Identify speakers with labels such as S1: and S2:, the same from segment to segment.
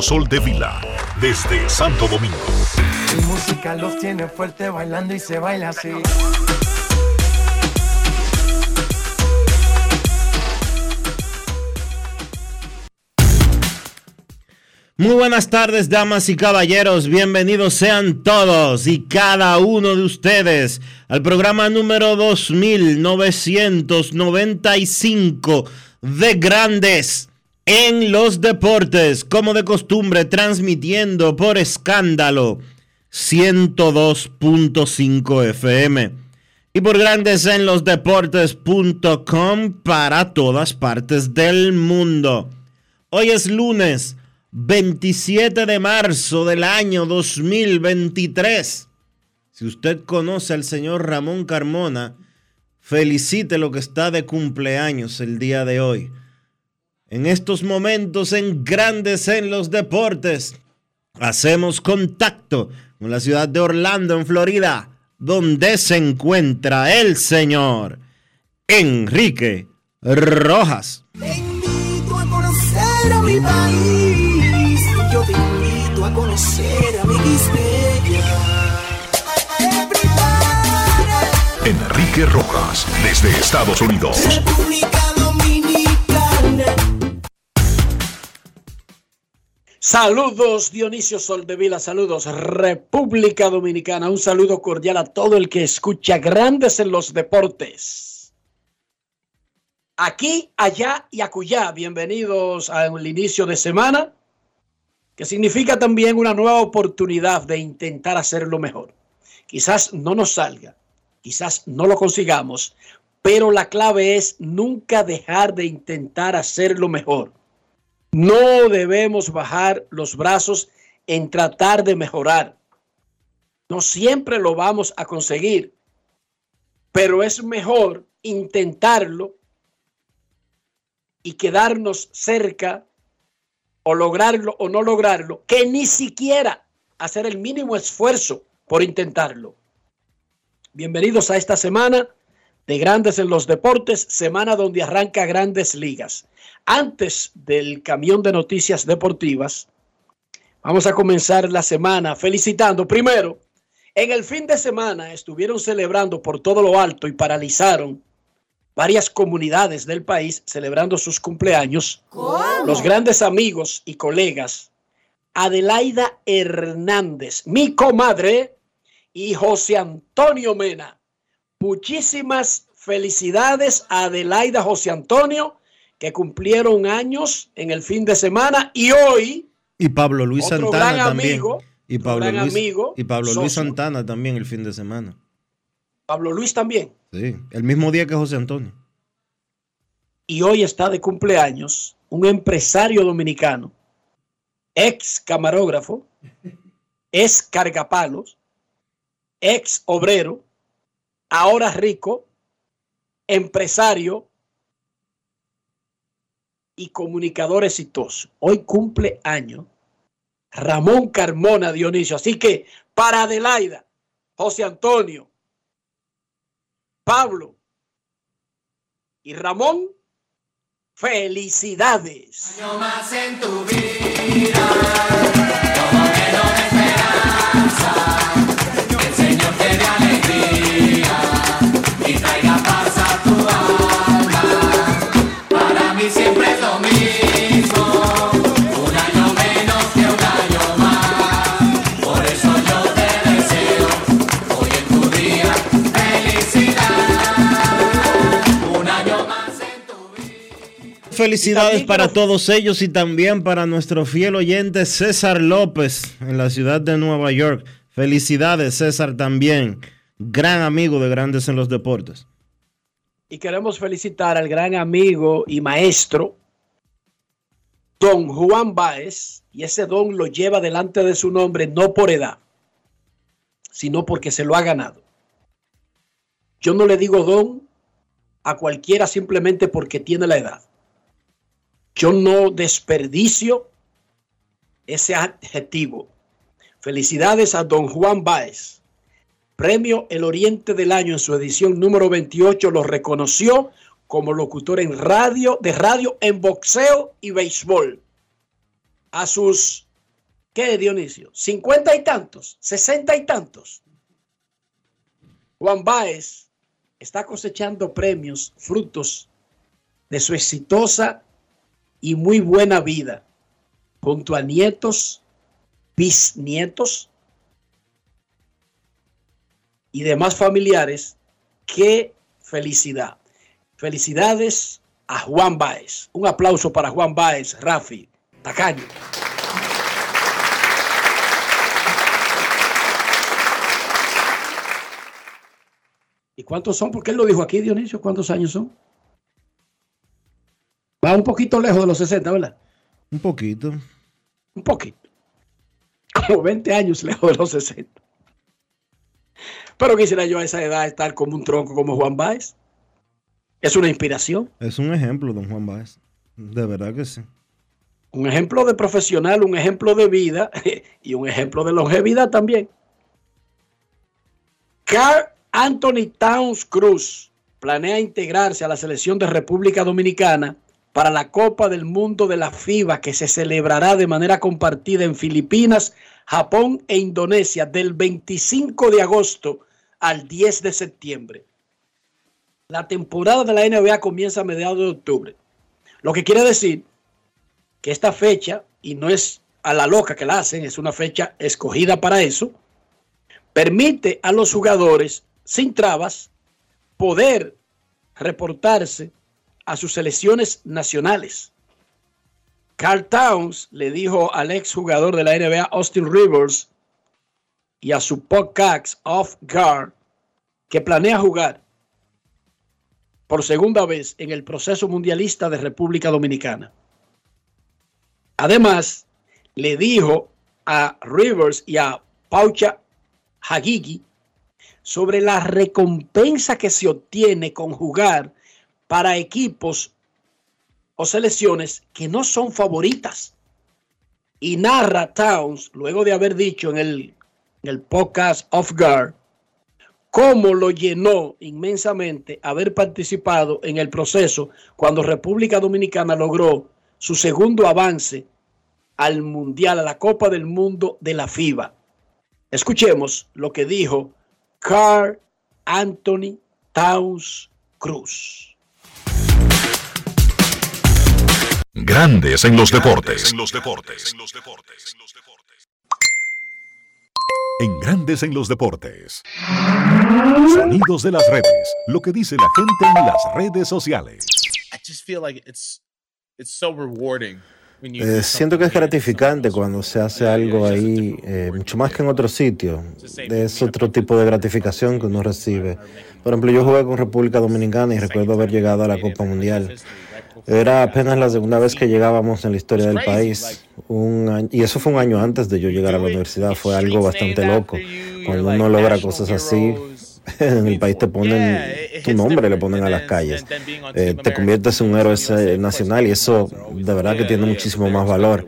S1: Sol de Vila, desde Santo Domingo.
S2: Mi música los tiene fuerte bailando y se baila así.
S3: Muy buenas tardes, damas y caballeros. Bienvenidos sean todos y cada uno de ustedes al programa número 2995 de Grandes en los deportes, como de costumbre, transmitiendo por escándalo 102.5 FM y por grandes en los deportes.com para todas partes del mundo. Hoy es lunes 27 de marzo del año 2023. Si usted conoce al señor Ramón Carmona, felicite lo que está de cumpleaños el día de hoy en estos momentos en Grandes en los Deportes. Hacemos contacto con la ciudad de Orlando, en Florida, donde se encuentra el señor Enrique Rojas.
S4: Te invito a conocer a mi país. Yo te invito a conocer a mi
S1: Enrique Rojas, desde Estados Unidos.
S5: Saludos Dionisio Soldevila, saludos República Dominicana, un saludo cordial a todo el que escucha Grandes en los Deportes. Aquí, allá y acullá, bienvenidos al inicio de semana, que significa también una nueva oportunidad de intentar hacerlo mejor. Quizás no nos salga, quizás no lo consigamos, pero la clave es nunca dejar de intentar hacerlo mejor no debemos bajar los brazos en tratar de mejorar. No siempre lo vamos a conseguir, pero es mejor intentarlo y quedarnos cerca o lograrlo o no lograrlo que ni siquiera hacer el mínimo esfuerzo por intentarlo. Bienvenidos a esta semana de Grandes en los Deportes, semana donde arranca Grandes Ligas. Antes del camión de noticias deportivas, vamos a comenzar la semana felicitando primero. En el fin de semana estuvieron celebrando por todo lo alto y paralizaron varias comunidades del país celebrando sus cumpleaños. Los grandes amigos y colegas Adelaida Hernández, mi comadre, y José Antonio Mena Muchísimas felicidades a Adelaida José Antonio, que cumplieron años en el fin de semana y hoy.
S3: Y Pablo Luis Santana también.
S5: y Pablo, Luis, amigo,
S3: y Pablo Luis Santana también el fin de semana.
S5: Pablo Luis también.
S3: Sí, el mismo día que José Antonio.
S5: Y hoy está de cumpleaños un empresario dominicano, ex camarógrafo, ex cargapalos, ex obrero, ahora rico, empresario y comunicador exitoso. Hoy cumple año Ramón Carmona Dionisio. Así que para Adelaida, José Antonio, Pablo y Ramón, felicidades. más en tu vida,
S3: felicidades para
S5: quiero-
S3: todos ellos y también para nuestro fiel oyente César López en la ciudad de Nueva York. Felicidades, César, también. Gran amigo de Grandes en los Deportes.
S5: Y queremos felicitar al gran amigo y maestro, don Juan Báez, y ese don lo lleva delante de su nombre no por edad, sino porque se lo ha ganado. Yo no le digo don a cualquiera simplemente porque tiene la edad. Yo no desperdicio ese adjetivo. Felicidades a don Juan Báez. Premio El Oriente del Año en su edición número 28 lo reconoció como locutor en radio, de radio en boxeo y béisbol. A sus, ¿qué Dionisio? ¿Cincuenta y tantos? ¿Sesenta y tantos? Juan Báez está cosechando premios, frutos de su exitosa y muy buena vida, junto a nietos, bisnietos y demás familiares. ¡Qué felicidad! Felicidades a Juan Báez. Un aplauso para Juan Báez, Rafi, Tacaño. ¿Y cuántos son? Porque él lo dijo aquí, Dionisio. ¿Cuántos años son? Va un poquito lejos de los 60, ¿verdad?
S3: Un poquito.
S5: Un poquito. Como 20 años lejos de los 60. Pero quisiera yo a esa edad estar como un tronco como Juan Báez. Es una inspiración,
S3: Es un ejemplo, don Juan Báez. De verdad que sí.
S5: un ejemplo de profesional, un ejemplo de vida y un ejemplo de longevidad también. Carl Anthony Towns Cruz planea integrarse a la selección de República Dominicana para la Copa del Mundo de la FIBA que se celebrará de manera compartida en Filipinas, Japón e Indonesia del 25 de agosto al 10 de septiembre. La temporada de la NBA comienza a mediados de octubre. Lo que quiere decir que esta fecha, y no es a la loca que la hacen, es una fecha escogida para eso, permite a los jugadores sin trabas poder reportarse a sus selecciones nacionales. Carl Towns le dijo al ex jugador de la NBA Austin Rivers y a su podcast Off Guard que planea jugar por segunda vez en el proceso mundialista de República Dominicana. Además, le dijo a Rivers y a Paucha Hagigi sobre la recompensa que se obtiene con jugar para equipos o selecciones que no son favoritas. Y narra Towns, luego de haber dicho en el, podcast Off Guard, cómo lo llenó inmensamente haber participado en el proceso cuando República Dominicana logró su segundo avance al Mundial, a la Copa del Mundo de la FIBA. Escuchemos lo que dijo Carl Anthony Towns Cruz.
S1: Grandes en los deportes. En los deportes. En Grandes en los deportes. Sonidos de las redes. Lo que dice la gente en las redes sociales.
S6: I just feel like it's it's so rewarding.
S7: Eh, siento que es gratificante cuando se hace algo ahí, eh, mucho más que en otro sitio. Es
S6: "Man,
S7: otro tipo de gratificación que uno recibe. Por ejemplo, yo jugué con República Dominicana y recuerdo haber llegado a la Copa Mundial. Era apenas la segunda vez que llegábamos en la historia del país. Un año- y eso fue un año antes de yo llegar a la universidad. Fue algo bastante loco. Cuando uno logra cosas así, en el país te ponen tu nombre, le ponen a las calles. Eh, te conviertes en un héroe eh, nacional y eso de verdad que tiene muchísimo más valor.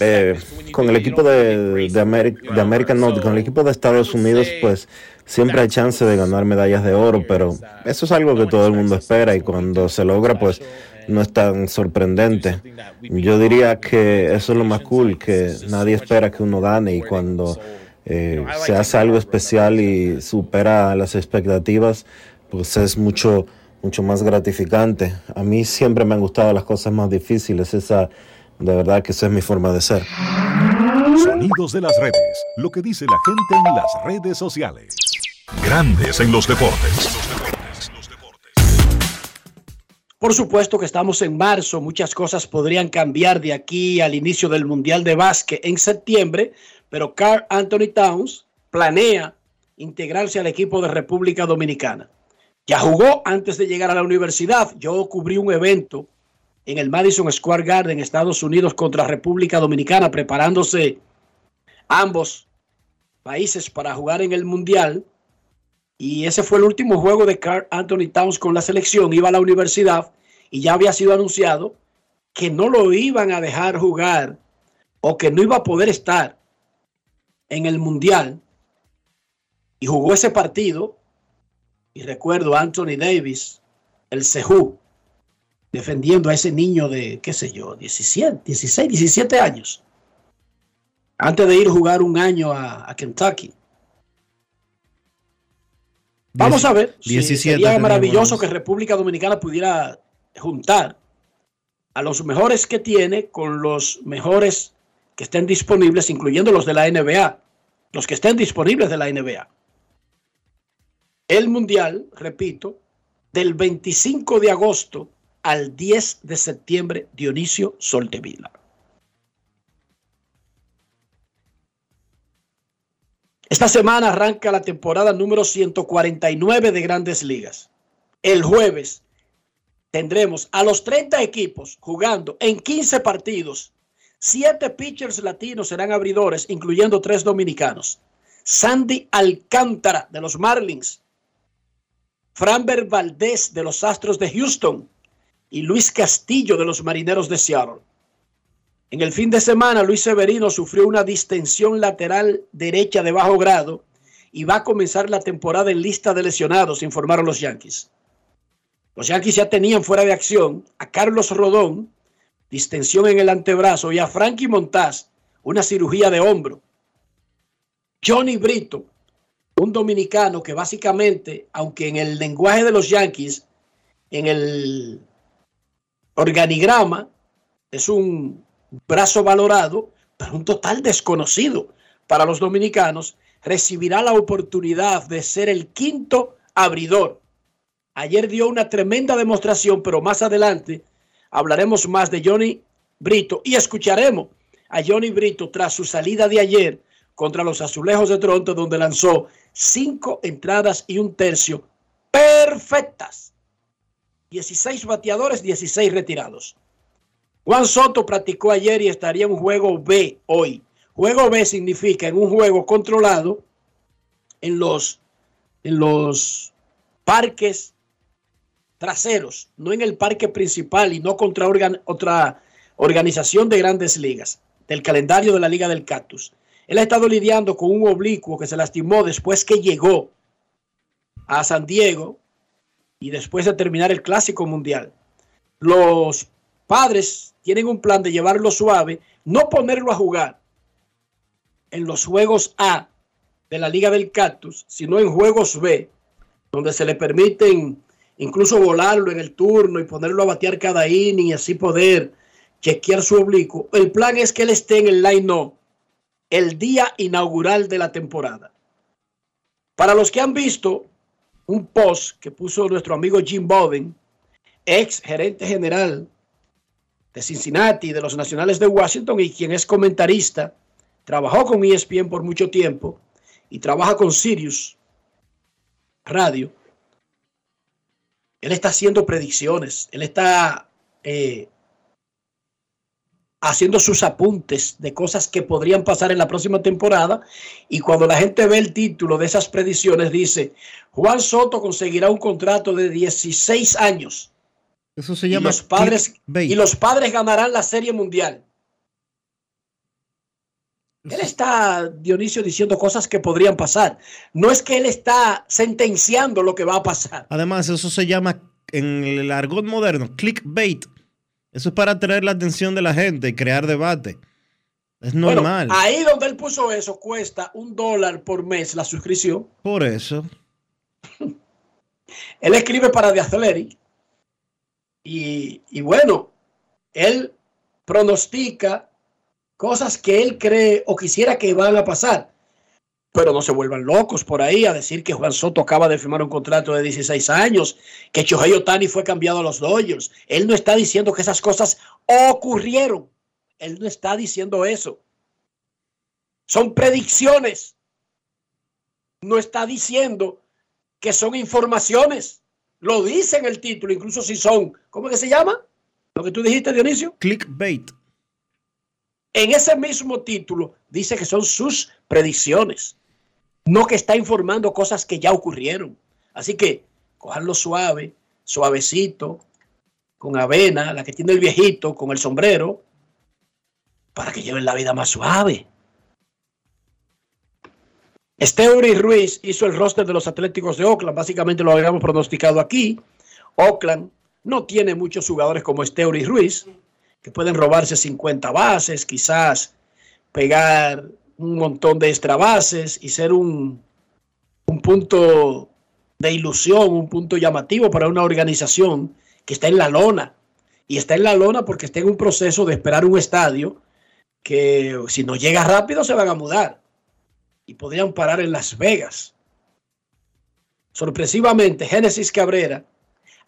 S7: Eh, con el equipo de, de, de América, no, con el equipo de Estados Unidos, pues siempre hay chance de ganar medallas de oro, pero eso es algo que todo el mundo espera y cuando se logra, pues no es tan sorprendente. Yo diría que eso es lo más cool, que nadie espera que uno gane y cuando eh, se hace algo especial y supera las expectativas, pues es mucho mucho más gratificante. A mí siempre me han gustado las cosas más difíciles, esa de verdad que esa es mi forma de ser.
S1: Sonidos de las redes. Lo que dice la gente en las redes sociales. Grandes en los deportes.
S5: Por Por supuesto que estamos en marzo, muchas cosas podrían cambiar de aquí al inicio del Mundial de Básquet en septiembre, pero Carl Anthony Towns planea integrarse al equipo de República Dominicana. Ya jugó antes de llegar a la universidad. Yo cubrí un evento en el Madison Square Garden, Estados Unidos, contra República Dominicana, preparándose ambos países para jugar en el Mundial. Y ese fue el último juego de Carl Anthony Towns con la selección. Iba a la universidad y ya había sido anunciado que no lo iban a dejar jugar o que no iba a poder estar en el Mundial. Y jugó ese partido y recuerdo a Anthony Davis, el Sejú, defendiendo a ese niño de, qué sé yo, 17, 16, 17 años, antes de ir a jugar un año a, a Kentucky. Vamos a ver.
S3: 17
S5: si sería maravilloso que República Dominicana pudiera juntar a los mejores que tiene con los mejores que estén disponibles, incluyendo los de la NBA, los que estén disponibles de la NBA. El Mundial, repito, del 25 de agosto al 10 de septiembre, Dionisio Soltevila. Esta semana arranca la temporada número 149 de Grandes Ligas. El jueves tendremos a los 30 equipos jugando en 15 partidos. Siete pitchers latinos serán abridores, incluyendo tres dominicanos. Sandy Alcántara de los Marlins, Framber Valdez de los Astros de Houston y Luis Castillo de los Marineros de Seattle. En el fin de semana, Luis Severino sufrió una distensión lateral derecha de bajo grado y va a comenzar la temporada en lista de lesionados, informaron los Yankees. Los Yankees ya tenían fuera de acción a Carlos Rodón, distensión en el antebrazo, y a Frankie Montaz, una cirugía de hombro. Johnny Brito, un dominicano que básicamente, aunque en el lenguaje de los Yankees, en el organigrama, es un brazo valorado, pero un total desconocido para los dominicanos, recibirá la oportunidad de ser el quinto abridor. Ayer dio una tremenda demostración, pero más adelante hablaremos más de Johnny Brito y escucharemos a Johnny Brito tras su salida de ayer contra los Azulejos de Toronto, donde lanzó cinco entradas y un tercio perfectas. 16 bateadores, 16 retirados. Juan Soto practicó ayer y estaría en un juego B hoy. Juego B significa en un juego controlado en los, en los parques traseros, no en el parque principal y no contra otra organización de grandes ligas, del calendario de la Liga del Cactus. Él ha estado lidiando con un oblicuo que se lastimó después que llegó a San Diego y después de terminar el Clásico Mundial. Los padres tienen un plan de llevarlo suave, no ponerlo a jugar en los juegos A de la Liga del Cactus, sino en juegos B, donde se le permiten incluso volarlo en el turno y ponerlo a batear cada inning y así poder chequear su oblicuo. El plan es que él esté en el line el día inaugural de la temporada. Para los que han visto un post que puso nuestro amigo Jim Bowden, ex gerente general de Cincinnati, de los Nacionales de Washington y quien es comentarista, trabajó con ESPN por mucho tiempo y trabaja con Sirius Radio. Él está haciendo predicciones, él está eh, haciendo sus apuntes de cosas que podrían pasar en la próxima temporada y cuando la gente ve el título de esas predicciones dice, Juan Soto conseguirá un contrato de 16 años
S3: Eso se
S5: y
S3: llama
S5: los padres y los padres ganarán la Serie Mundial. Él está, Dionisio, diciendo cosas que podrían pasar. No es que él está sentenciando lo que va a pasar.
S3: Además, eso se llama en el argot moderno clickbait. Eso es para atraer la atención de la gente y crear debate. Es
S5: Bueno,
S3: normal.
S5: ahí donde él puso eso, cuesta un dólar por mes la suscripción.
S3: Por eso.
S5: Él escribe para The Athletic. Y, y bueno, él pronostica cosas que él cree o quisiera que van a pasar. Pero no se vuelvan locos por ahí a decir que Juan Soto acaba de firmar un contrato de 16 años, que Chohei Otani fue cambiado a los Dodgers. Él no está diciendo que esas cosas ocurrieron. Él no está diciendo eso. Son predicciones. No está diciendo que son informaciones. Lo dice en el título, incluso si son, ¿cómo que se llama? Lo que tú dijiste, Dionisio.
S3: Clickbait.
S5: En ese mismo título dice que son sus predicciones, no que está informando cosas que ya ocurrieron. Así que cojanlo suave, suavecito, con avena, la que tiene el viejito, con el sombrero, para que lleven la vida más suave. Steury Ruiz hizo el roster de los Atléticos de Oakland, básicamente lo habíamos pronosticado aquí. Oakland no tiene muchos jugadores como Steury Ruiz, que pueden robarse 50 bases, quizás pegar un montón de extra bases y ser un, un punto de ilusión, un punto llamativo para una organización que está en la lona. Y está en la lona porque está en un proceso de esperar un estadio que si no llega rápido se van a mudar y podrían parar en Las Vegas. Sorpresivamente, Génesis Cabrera,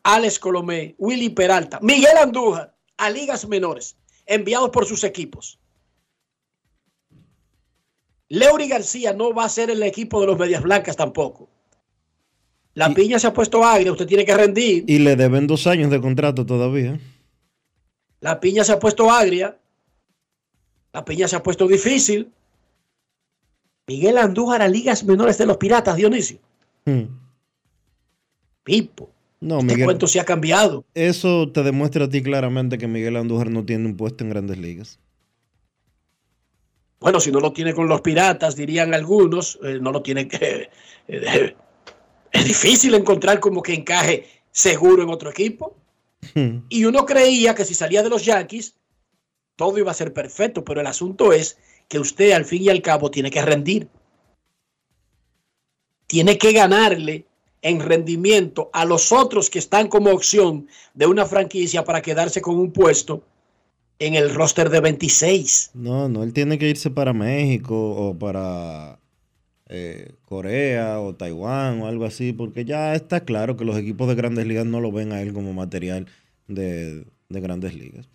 S5: Alex Colomé, Willy Peralta, Miguel Andújar a ligas menores, enviados por sus equipos. Leury García no va a ser el equipo de los Medias Blancas tampoco. La
S3: Y-
S5: piña se ha puesto agria, usted tiene que rendir.
S3: Y le deben dos años de contrato todavía.
S5: La piña se ha puesto agria. La piña se ha puesto difícil. Miguel Andújar a ligas menores de los Piratas, Dionisio.
S3: Hmm.
S5: Pipo.
S3: No,
S5: Este
S3: Miguel.
S5: cuento se ha cambiado.
S3: Eso te demuestra a ti claramente que Miguel Andújar no tiene un puesto en grandes ligas.
S5: Bueno, si no lo tiene con los Piratas, dirían algunos, eh, no lo tiene que... eh, es difícil encontrar como que encaje seguro en otro equipo.
S3: Hmm.
S5: Y uno creía que si salía de los Yankees, todo iba a ser perfecto, pero el asunto es que usted al fin y al cabo tiene que rendir. Tiene que ganarle en rendimiento a los otros que están como opción de una franquicia para quedarse con un puesto en el roster de 26.
S3: No, no, él tiene que irse para México o para eh, Corea o Taiwán o algo así, porque ya está claro que los equipos de grandes ligas no lo ven a él como material de, de grandes ligas.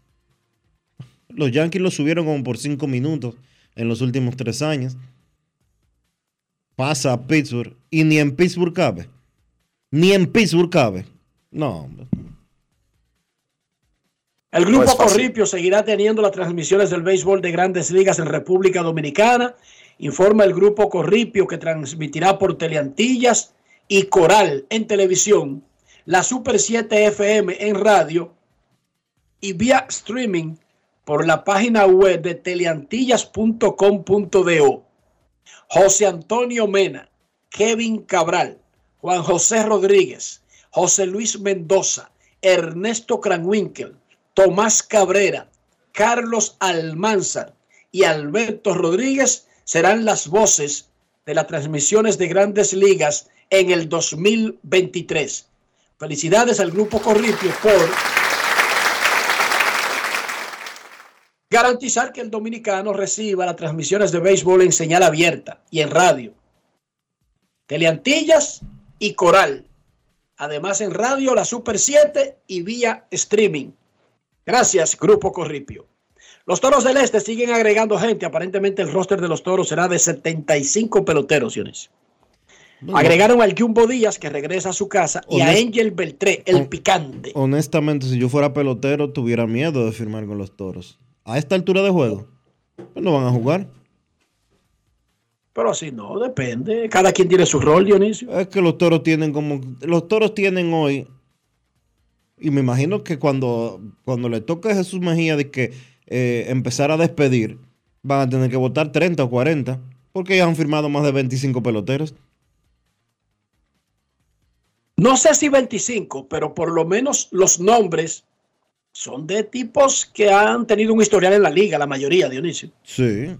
S3: Los Yankees lo subieron como por cinco minutos en los últimos tres años. Pasa a Pittsburgh y ni en Pittsburgh cabe. Ni en Pittsburgh cabe. No, hombre.
S5: El grupo
S8: No.
S5: Corripio seguirá teniendo las transmisiones del béisbol de grandes ligas en República Dominicana. Informa el grupo Corripio que transmitirá por Teleantillas y Coral en televisión, la Super 7 FM en radio y vía streaming por la página web de teleantillas.com.do. José Antonio Mena, Kevin Cabral, Juan José Rodríguez, José Luis Mendoza, Ernesto Cranwinkel, Tomás Cabrera, Carlos Almanzar y Alberto Rodríguez serán las voces de las transmisiones de grandes ligas en el 2023. Felicidades al grupo Corripio por garantizar que el dominicano reciba las transmisiones de béisbol en señal abierta y en radio. Teleantillas y Coral. Además en radio la Super 7 y vía streaming. Gracias, Grupo Corripio. Los Toros del Este siguen agregando gente. Aparentemente el roster de los Toros será de 75 peloteros, Dionisio. Agregaron al Jumbo Díaz, que regresa a su casa, y a Angel Beltré, el picante.
S3: Honestamente, si yo fuera pelotero, tuviera miedo de firmar con los toros. A esta altura de juego, pues no van a jugar.
S5: Pero así no, depende. Cada quien tiene su rol, Dionisio.
S3: Es que los toros tienen como. Los toros tienen hoy. Y me imagino que cuando, cuando le toque a Jesús Mejía de que eh, empezar a despedir, van a tener que votar 30 o 40. Porque ya han firmado más de 25 peloteros.
S5: No sé si 25, pero por lo menos los nombres son de tipos que han tenido un historial en la liga, la mayoría, Dionisio.
S3: Sí.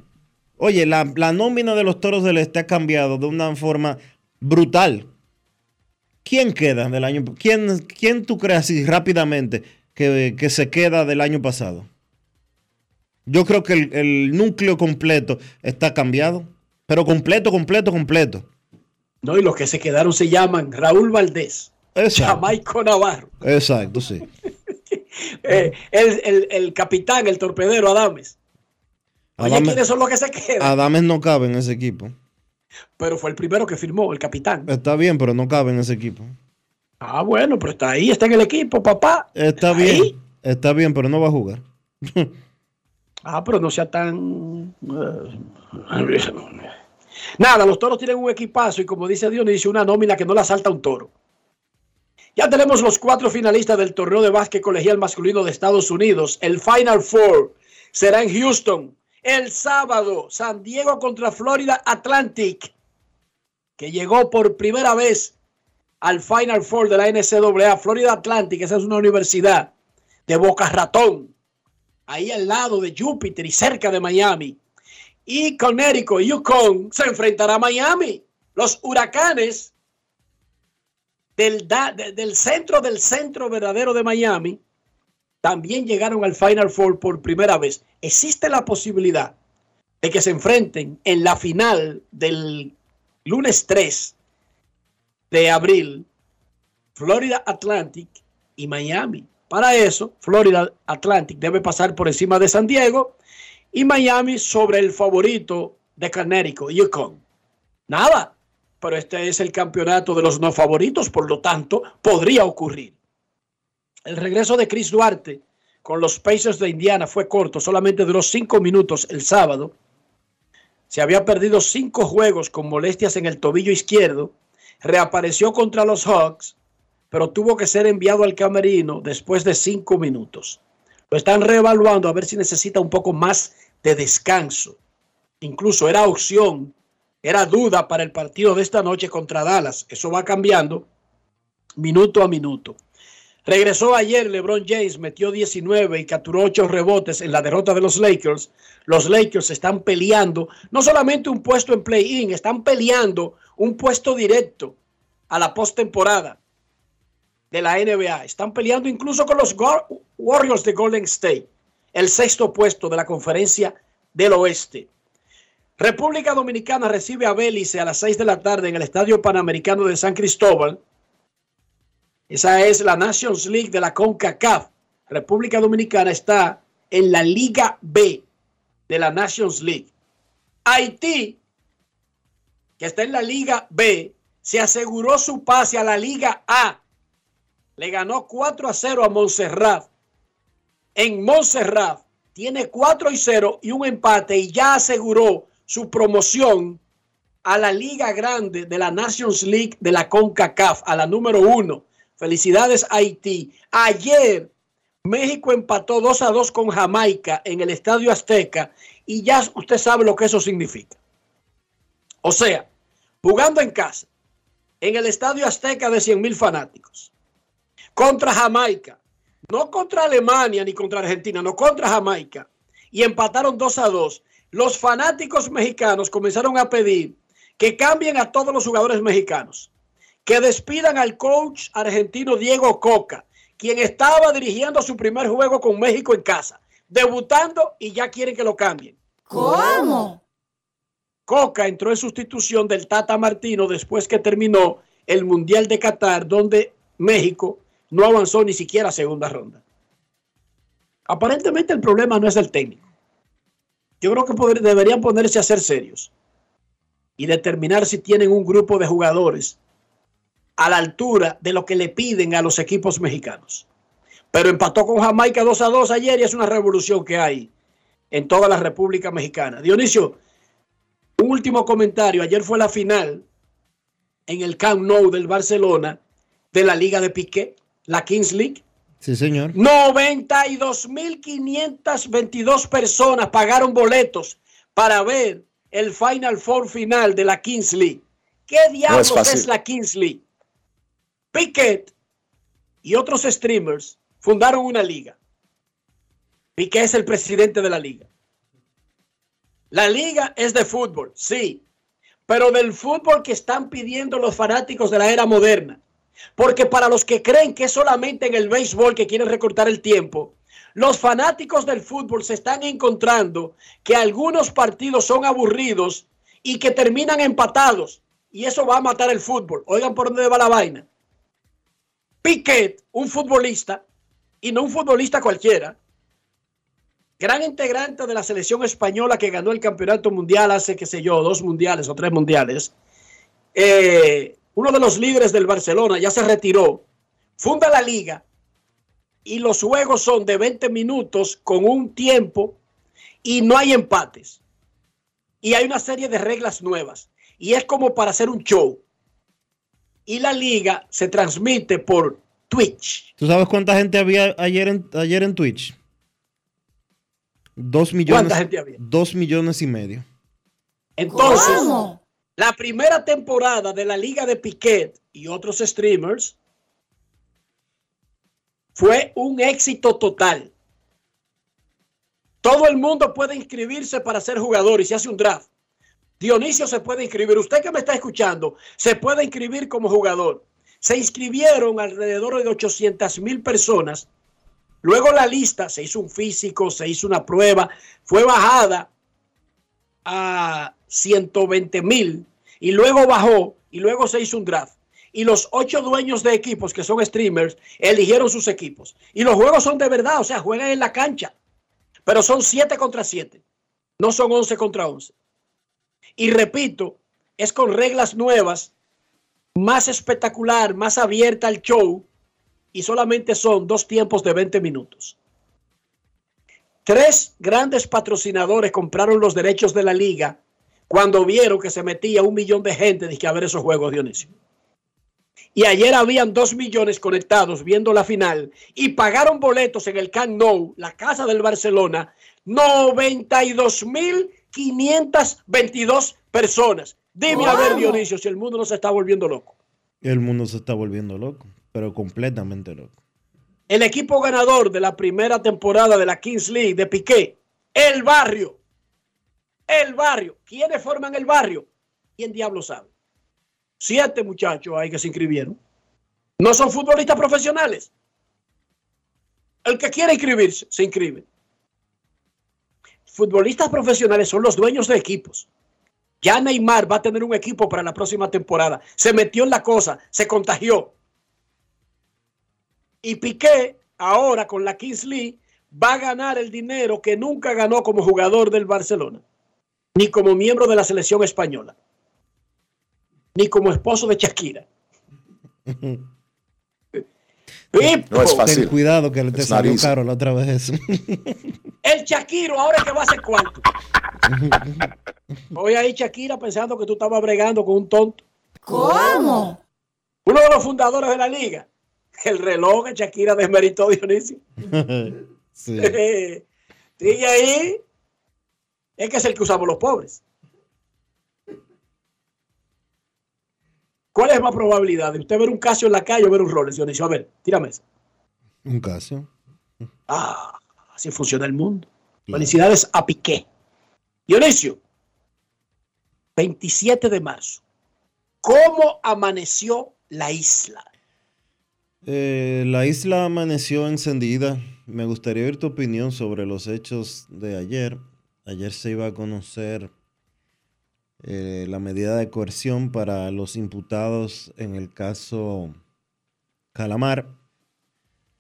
S3: Oye, la, la nómina de los toros del este ha cambiado de una forma brutal. ¿Quién queda del año? ¿Quién, quién tú crees así rápidamente que, que se queda del año pasado? Yo creo que el, el núcleo completo está cambiado. Pero completo, completo, completo.
S5: No, y los que se quedaron se llaman Raúl Valdés,
S3: Exacto.
S5: Jamaico Navarro,
S3: Exacto, sí.
S5: eh, el, el- el capitán, el torpedero Adames. Oye,
S3: Adames,
S5: ¿quiénes son los que se quedan?
S3: Adames no cabe en ese equipo.
S5: Pero fue el primero que firmó, el capitán.
S3: Está bien, pero no cabe en ese equipo.
S5: Ah, bueno, pero está ahí, está en el equipo, papá.
S3: Está
S5: Ahí.
S3: bien. Está bien, pero no va a jugar.
S5: Ah, pero no sea tan... eh, Nada, los toros tienen un equipazo y como dice Dionisio, una nómina que no la salta un toro. Ya tenemos los cuatro finalistas del torneo de básquet colegial masculino de Estados Unidos. El Final Four será en Houston. El sábado, San Diego contra Florida Atlantic, que llegó por primera vez al Final Four de la NCAA. Florida Atlantic, esa es una universidad de Boca Ratón, ahí al lado de Júpiter y cerca de Miami. Y Connecticut, Yukon, se enfrentará a Miami. Los huracanes del centro del centro verdadero de Miami también llegaron al Final Four por primera vez. Existe la posibilidad de que se enfrenten en la final del lunes 3 de abril, Florida Atlantic y Miami. Para eso, Florida Atlantic debe pasar por encima de San Diego y Miami sobre el favorito de Connecticut, Yukon. Nada, pero este es el campeonato de los no favoritos, por lo tanto, podría ocurrir. El regreso de Chris Duarte con los Pacers de Indiana fue corto, solamente duró cinco minutos el sábado. Se había perdido cinco juegos con molestias en el tobillo izquierdo. Reapareció contra los Hawks, pero tuvo que ser enviado al camerino después de cinco minutos. Lo están reevaluando a ver si necesita un poco más de descanso. Incluso era opción, era duda para el partido de esta noche contra Dallas. Eso va cambiando minuto a minuto. Regresó ayer LeBron James, metió 19 y capturó 8 rebotes en la derrota de los Lakers. Los Lakers están peleando no solamente un puesto en play-in, están peleando un puesto directo a la postemporada de la NBA. Están peleando incluso con los Warriors de Golden State, el sexto puesto de la conferencia del oeste. República Dominicana recibe a Belice a las 6 de la tarde en el Estadio Panamericano de San Cristóbal. Esa es la Nations League de la CONCACAF. República Dominicana está en la Liga B de la Nations League. Haití, que está en la Liga B, se aseguró su pase a la Liga A. Le ganó 4 a 0 a Montserrat. En Montserrat tiene 4 y 0 y un empate y ya aseguró su promoción a la Liga Grande de la Nations League de la CONCACAF, a la número uno. Felicidades Haití. Ayer México empató 2 a 2 con Jamaica en el Estadio Azteca y ya usted sabe lo que eso significa. O sea, jugando en casa, en el Estadio Azteca de 100 mil fanáticos, contra Jamaica, no contra Alemania ni contra Argentina, no contra Jamaica, y empataron 2 a 2. Los fanáticos mexicanos comenzaron a pedir que cambien a todos los jugadores mexicanos, que despidan al coach argentino Diego Coca, quien estaba dirigiendo su primer juego con México en casa, debutando y ya quieren que lo cambien.
S8: ¿Cómo?
S5: Coca entró en sustitución del Tata Martino después que terminó el Mundial de Qatar, donde México no avanzó ni siquiera a segunda ronda. Aparentemente el problema no es el técnico. Yo creo que poder- deberían ponerse a ser serios y determinar si tienen un grupo de jugadores a la altura de lo que le piden a los equipos mexicanos. Pero empató con Jamaica 2 a 2 ayer y es una revolución que hay en toda la República Mexicana. Dionisio, un último comentario. Ayer fue la final en el Camp Nou del Barcelona de la Liga de Piqué, la Kings League.
S3: Sí, señor.
S5: 92.522 personas pagaron boletos para ver el Final Four final de la Kings League. ¿Qué diablos es,
S9: fácil.
S5: la Kings League? Piquet y otros streamers fundaron una liga. Piquet es el presidente de la liga. La liga es de fútbol, sí, pero del fútbol que están pidiendo los fanáticos de la era moderna. Porque para los que creen que es solamente en el béisbol que quieren recortar el tiempo, los fanáticos del fútbol se están encontrando que algunos partidos son aburridos y que terminan empatados. Y eso va a matar el fútbol. Oigan por dónde va la vaina. Piquet, un futbolista, y no un futbolista cualquiera, gran integrante de la selección española que ganó el campeonato mundial hace, qué sé yo, dos mundiales o tres mundiales, eh, uno de los líderes del Barcelona, ya se retiró, funda la liga y los juegos son de 20 minutos con un tiempo y no hay empates. Y hay una serie de reglas nuevas. Y es como para hacer un show. Y la liga se transmite por Twitch.
S3: ¿Tú sabes cuánta gente había ayer en, ayer en Twitch? Dos millones.
S5: ¿Cuánta gente había?
S3: Dos millones y medio.
S5: Entonces, la primera temporada de la liga de Piquet y otros streamers fue un éxito total. Todo el mundo puede inscribirse para ser jugador y se hace un draft. Dionisio se puede inscribir. Usted que me está escuchando, se puede inscribir como jugador. Se inscribieron alrededor de 800 mil personas. Luego la lista, se hizo un físico, se hizo una prueba, fue bajada a 120 mil y luego bajó y luego se hizo un draft. Y los ocho dueños de equipos que son streamers eligieron sus equipos. Y los juegos son de verdad, o sea, juegan en la cancha. Pero son 7 contra 7, no son 11 contra 11. Y repito, es con reglas nuevas, más espectacular, más abierta al show, y solamente son dos tiempos de 20 minutos. Tres grandes patrocinadores compraron los derechos de la liga cuando vieron que se metía un millón de gente a ver esos juegos, Dionisio. Y ayer habían dos millones conectados viendo la final y pagaron boletos en el Camp Nou, la casa del Barcelona, 92.522 personas. Dime a ver, Dionisio, si el mundo no se está volviendo loco.
S3: El mundo se está volviendo loco, pero completamente loco.
S5: El equipo ganador de la primera temporada de la Kings League de Piqué, el barrio. El barrio. ¿Quiénes forman el barrio? ¿Quién diablo sabe? Siete muchachos ahí que se inscribieron. No son futbolistas profesionales. El que quiere inscribirse, se inscribe. Futbolistas profesionales son los dueños de equipos. Ya Neymar va a tener un equipo para la próxima temporada. Se metió en la cosa, se contagió. Y Piqué, ahora con la Kings va a ganar el dinero que nunca ganó como jugador del Barcelona, ni como miembro de la selección española ni como esposo de Shakira.
S8: No es fácil.
S3: Ten cuidado que le te salió caro la otra vez.
S5: El Shakiro, ahora que va a hacer cuánto. Voy ahí, Shakira, pensando que tú estabas bregando con un tonto.
S9: ¿Cómo?
S5: Uno de los fundadores de la liga. El reloj que Shakira desmeritó, Dionisio.
S3: sí.
S5: Sigue ahí. Es que es el que usamos los pobres. ¿Cuál es más probabilidad de usted ver un Casio en la calle o ver un Rolex, Dionisio? A ver, tírame eso.
S3: Un Casio.
S5: Ah, así funciona el mundo. Felicidades a Piqué. Dionisio, 27 de marzo. ¿Cómo amaneció la isla?
S3: Eh, la isla amaneció encendida. Me gustaría oír tu opinión sobre los hechos de ayer. Ayer se iba a conocer eh, la medida de coerción para los imputados en el caso Calamar,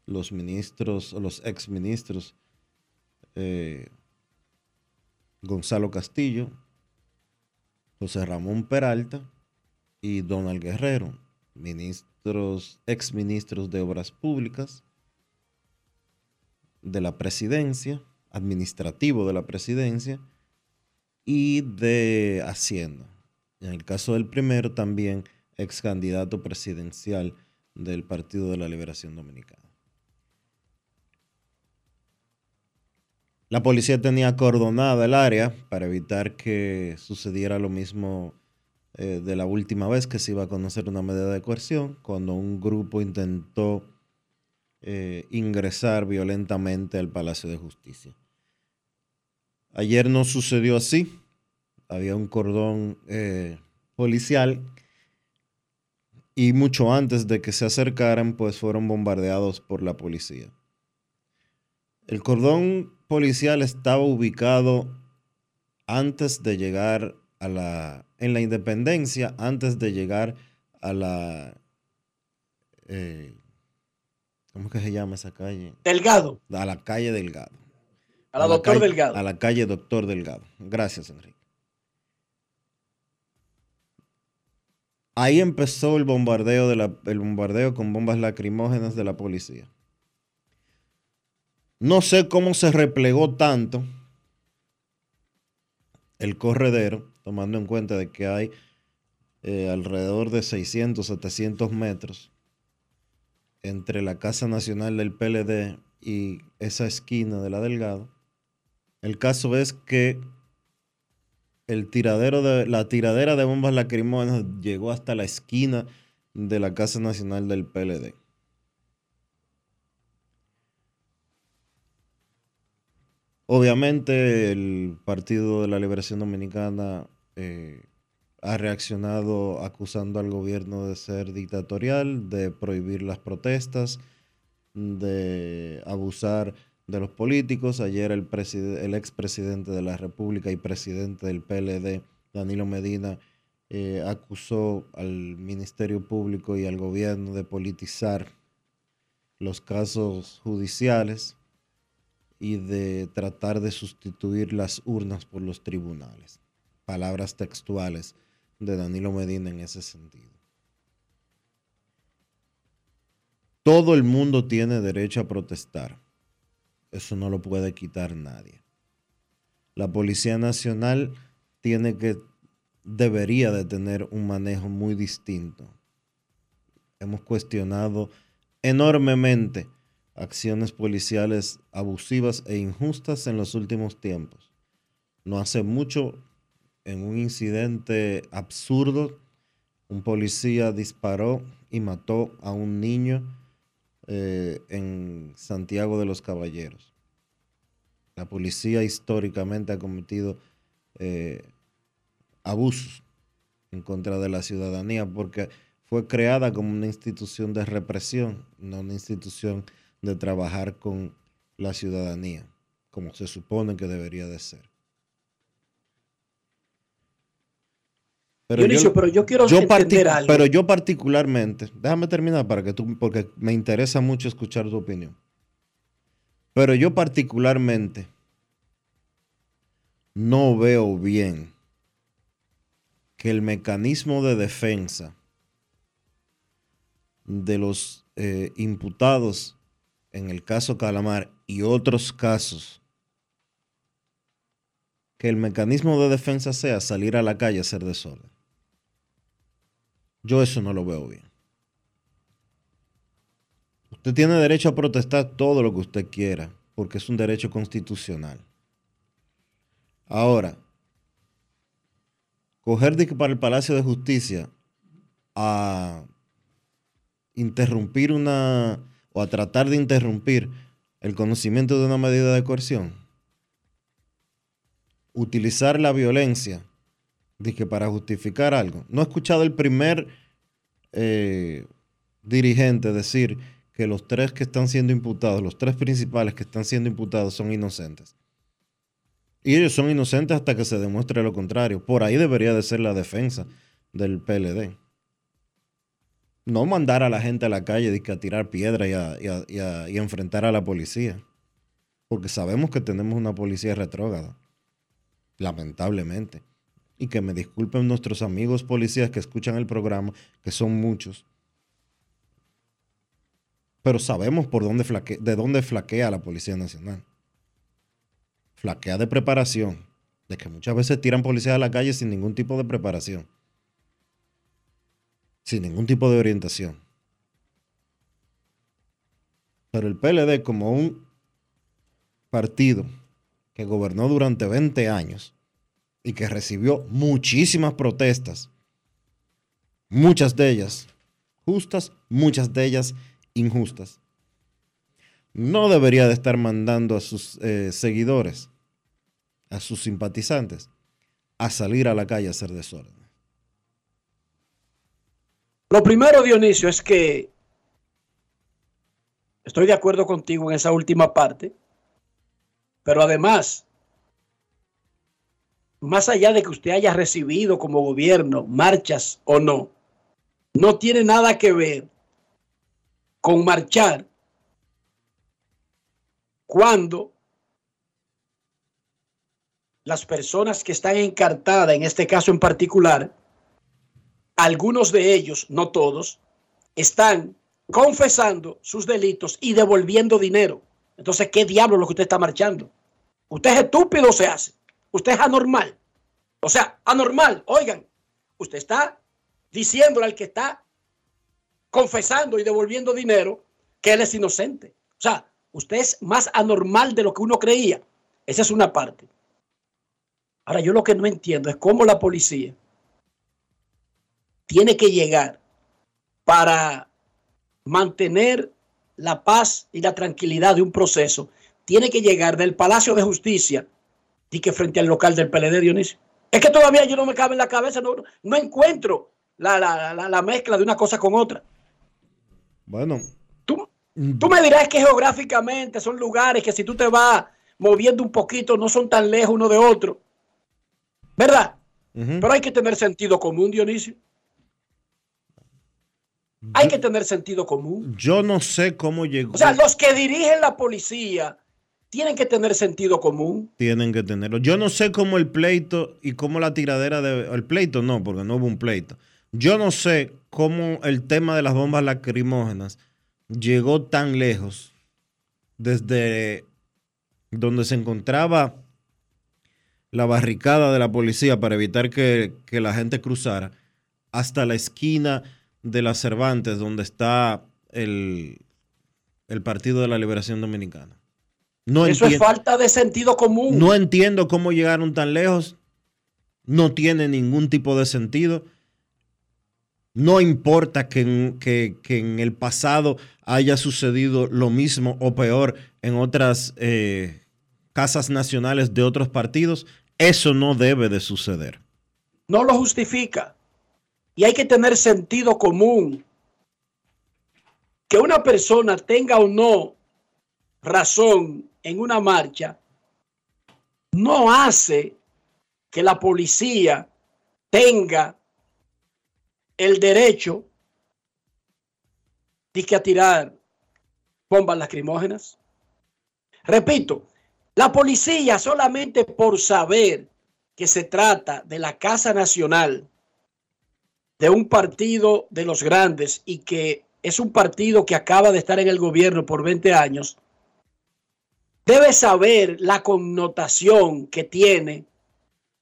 S3: los ministros los exministros eh, Gonzalo Castillo, José Ramón Peralta y Donald Guerrero, ministros, exministros de Obras Públicas, de la presidencia, administrativo de la presidencia, y de Hacienda. En el caso del primero, también ex candidato presidencial del Partido de la Liberación Dominicana. La policía tenía acordonada el área para evitar que sucediera lo mismo eh, de la última vez que se iba a conocer una medida de coerción, cuando un grupo intentó eh, ingresar violentamente al Palacio de Justicia. Ayer no sucedió así. Había un cordón eh, policial y mucho antes de que se acercaran, pues fueron bombardeados por la policía. El cordón policial estaba ubicado antes de llegar a la, en la independencia antes de llegar a la... Eh, ¿Cómo que se llama esa calle?
S5: Delgado.
S3: A la calle Delgado.
S5: A la, doctor
S3: calle,
S5: Delgado.
S3: A la calle Doctor Delgado. Gracias, Enrique. Ahí empezó el bombardeo, de la, el bombardeo con bombas lacrimógenas de la policía. No sé cómo se replegó tanto el corredero, tomando en cuenta de que hay eh, alrededor de 600, 700 metros entre la Casa Nacional del PLD y esa esquina de la Delgado. El caso es que el tiradero de la tiradera de bombas lacrimógenas llegó hasta la esquina de la Casa Nacional del PLD. Obviamente el Partido de la Liberación Dominicana eh, ha reaccionado acusando al gobierno de ser dictatorial, de prohibir las protestas, de abusar de los políticos. Ayer el, el expresidente de la República y presidente del PLD, Danilo Medina, eh, acusó al Ministerio Público y al gobierno de politizar los casos judiciales y de tratar de sustituir las urnas por los tribunales. Palabras textuales de Danilo Medina en ese sentido. Todo el mundo tiene derecho a protestar. Eso no lo puede quitar nadie. La Policía Nacional tiene que, debería de tener un manejo muy distinto. Hemos cuestionado enormemente acciones policiales abusivas e injustas en los últimos tiempos. No hace mucho, en un incidente absurdo, un policía disparó y mató a un niño eh, en Santiago de los Caballeros. La policía históricamente ha cometido eh, abusos en contra de la ciudadanía porque fue creada como una institución de represión, no una institución de trabajar con la ciudadanía, como se supone que debería de ser.
S5: Pero Dionisio, yo, pero yo quiero yo entender algo.
S3: Pero yo particularmente, déjame terminar para que tú, porque me interesa mucho escuchar tu opinión. Pero yo particularmente no veo bien que el mecanismo de defensa de los eh, imputados en el caso Calamar y otros casos, que el mecanismo de defensa sea salir a la calle a hacer desorden. Yo eso no lo veo bien. Usted tiene derecho a protestar todo lo que usted quiera, porque es un derecho constitucional. Ahora, coger para el Palacio de Justicia a interrumpir una o a tratar de interrumpir el conocimiento de una medida de coerción, utilizar la violencia que para justificar algo. No he escuchado el primer eh, dirigente decir que los tres que están siendo imputados, los tres principales que están siendo imputados son inocentes. Y ellos son inocentes hasta que se demuestre lo contrario. Por ahí debería de ser la defensa del PLD no mandar a la gente a la calle a tirar piedra y a, enfrentar a la policía. Porque sabemos que tenemos una policía retrógrada. Lamentablemente. Y que me disculpen nuestros amigos policías que escuchan el programa, que son muchos. Pero sabemos por dónde de dónde flaquea la Policía Nacional. Flaquea de preparación. De que muchas veces tiran policías a la calle sin ningún tipo de preparación sin ningún tipo de orientación. Pero el PLD como un partido que gobernó durante 20 años y que recibió muchísimas protestas, muchas de ellas justas, muchas de ellas injustas, no debería de estar mandando a sus eh, seguidores, a sus simpatizantes, a salir a la calle a hacer desorden.
S5: Lo primero, Dionisio, es que estoy de acuerdo contigo en esa última parte, pero además más allá de que usted haya recibido como gobierno marchas o no, no tiene nada que ver con marchar cuando las personas que están encartadas, en este caso en particular, algunos de ellos, no todos, están confesando sus delitos y devolviendo dinero. Entonces, ¿qué diablo lo que usted está marchando? Usted es estúpido, se hace. Usted es anormal. O sea, anormal. Oigan, usted está diciéndole al que está confesando y devolviendo dinero que él es inocente. O sea, usted es más anormal de lo que uno creía. Esa es una parte. Ahora, yo lo que no entiendo es cómo la policía tiene que llegar para mantener la paz y la tranquilidad de un proceso, tiene que llegar del Palacio de Justicia y que frente al local del PLD, Dionisio. Es que todavía yo no me cabe en la cabeza, no, no encuentro la, la, mezcla de una cosa con otra.
S3: Bueno.
S5: Tú, tú me dirás que geográficamente son lugares que si tú te vas moviendo un poquito no son tan lejos uno de otro. ¿Verdad? Pero hay que tener sentido común, Dionisio. Hay que tener sentido común.
S3: Yo no sé cómo llegó.
S5: O sea, los que dirigen la policía tienen que tener sentido común.
S3: Tienen que tenerlo. Yo no sé cómo el pleito y cómo la tiradera de. El pleito no, porque no hubo un pleito. Yo no sé cómo el tema de las bombas lacrimógenas llegó tan lejos desde donde se encontraba la barricada de la policía para evitar que, la gente cruzara hasta la esquina de las Cervantes, donde está el Partido de la Liberación Dominicana.
S5: No Eso es falta de sentido común.
S3: No entiendo cómo llegaron tan lejos. No tiene ningún tipo de sentido. No importa que en, que, en el pasado haya sucedido lo mismo o peor en otras eh, casas nacionales de otros partidos. Eso no debe de suceder.
S5: No lo justifica. Y hay que tener sentido común. Que una persona tenga o no razón en una marcha, no hace que la policía tenga el derecho de que a tirar bombas lacrimógenas. Repito, la policía solamente por saber que se trata de la Casa Nacional de un partido de los grandes y que es un partido que acaba de estar en el gobierno por 20 años, debe saber la connotación que tiene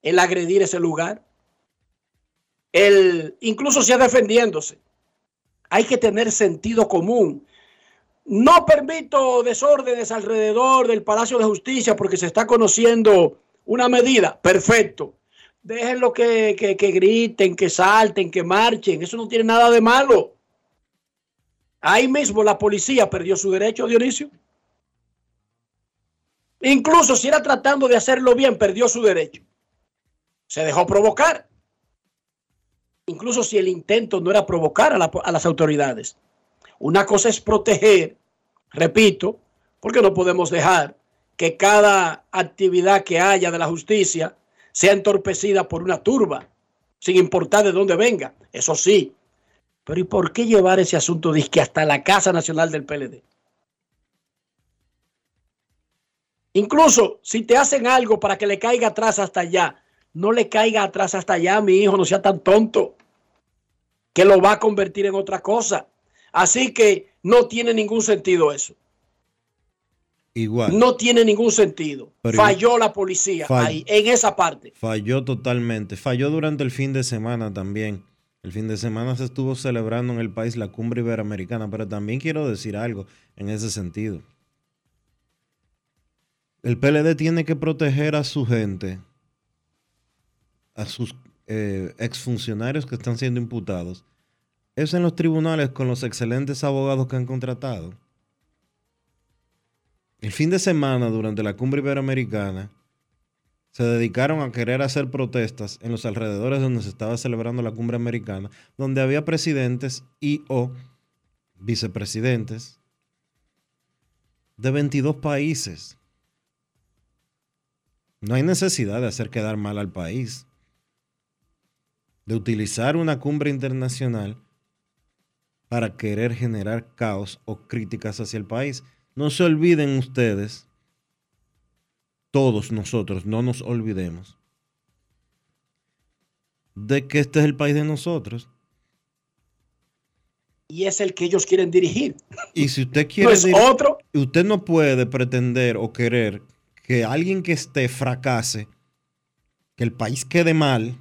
S5: el agredir ese lugar. El, incluso sea defendiéndose. Hay que tener sentido común. No permito desórdenes alrededor del Palacio de Justicia porque se está conociendo una medida. Perfecto déjenlo que, que, que griten, que salten, que marchen. Eso no tiene nada de malo. Ahí mismo la policía perdió su derecho, Dionisio. Incluso si era tratando de hacerlo bien, perdió su derecho. Se dejó provocar. Incluso si el intento no era provocar a, a las autoridades. Una cosa es proteger, repito, porque no podemos dejar que cada actividad que haya de la justicia sea entorpecida por una turba, sin importar de dónde venga. Eso sí. Pero ¿y por qué llevar ese asunto de que hasta la Casa Nacional del PLD? Incluso si te hacen algo para que le caiga atrás hasta allá, no le caiga atrás hasta allá, mi hijo, no sea tan tonto, que lo va a convertir en otra cosa. Así que no tiene ningún sentido eso.
S3: Igual.
S5: No tiene ningún sentido. falló la policía ahí, en esa parte.
S3: Falló totalmente. Falló durante el fin de semana también. El fin de semana se estuvo celebrando en el país la cumbre iberoamericana, pero también quiero decir algo en ese sentido. El PLD tiene que proteger a su gente, a sus eh, exfuncionarios que están siendo imputados. Eso en los tribunales con los excelentes abogados que han contratado el fin de semana, durante la cumbre iberoamericana, se dedicaron a querer hacer protestas en los alrededores donde se estaba celebrando la cumbre americana, donde había presidentes y o vicepresidentes de 22 países. No hay necesidad de hacer quedar mal al país, de utilizar una cumbre internacional para querer generar caos o críticas hacia el país. No se olviden ustedes, todos nosotros, no nos olvidemos, de que este es el país de nosotros.
S5: Y es el que ellos quieren dirigir.
S3: Y si usted quiere...
S5: No es otro.
S3: Usted no puede pretender o querer que alguien que esté fracase, que el país quede mal,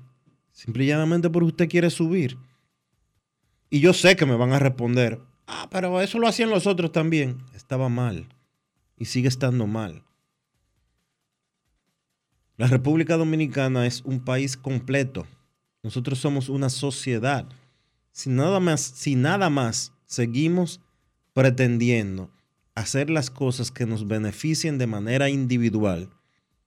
S3: simple y llanamente porque usted quiere subir. Y yo sé que me van a responder, ah, pero eso lo hacían los otros también. Estaba mal y sigue estando mal. La República Dominicana es un país completo. Nosotros somos una sociedad. Si nada más, si nada más seguimos pretendiendo hacer las cosas que nos beneficien de manera individual,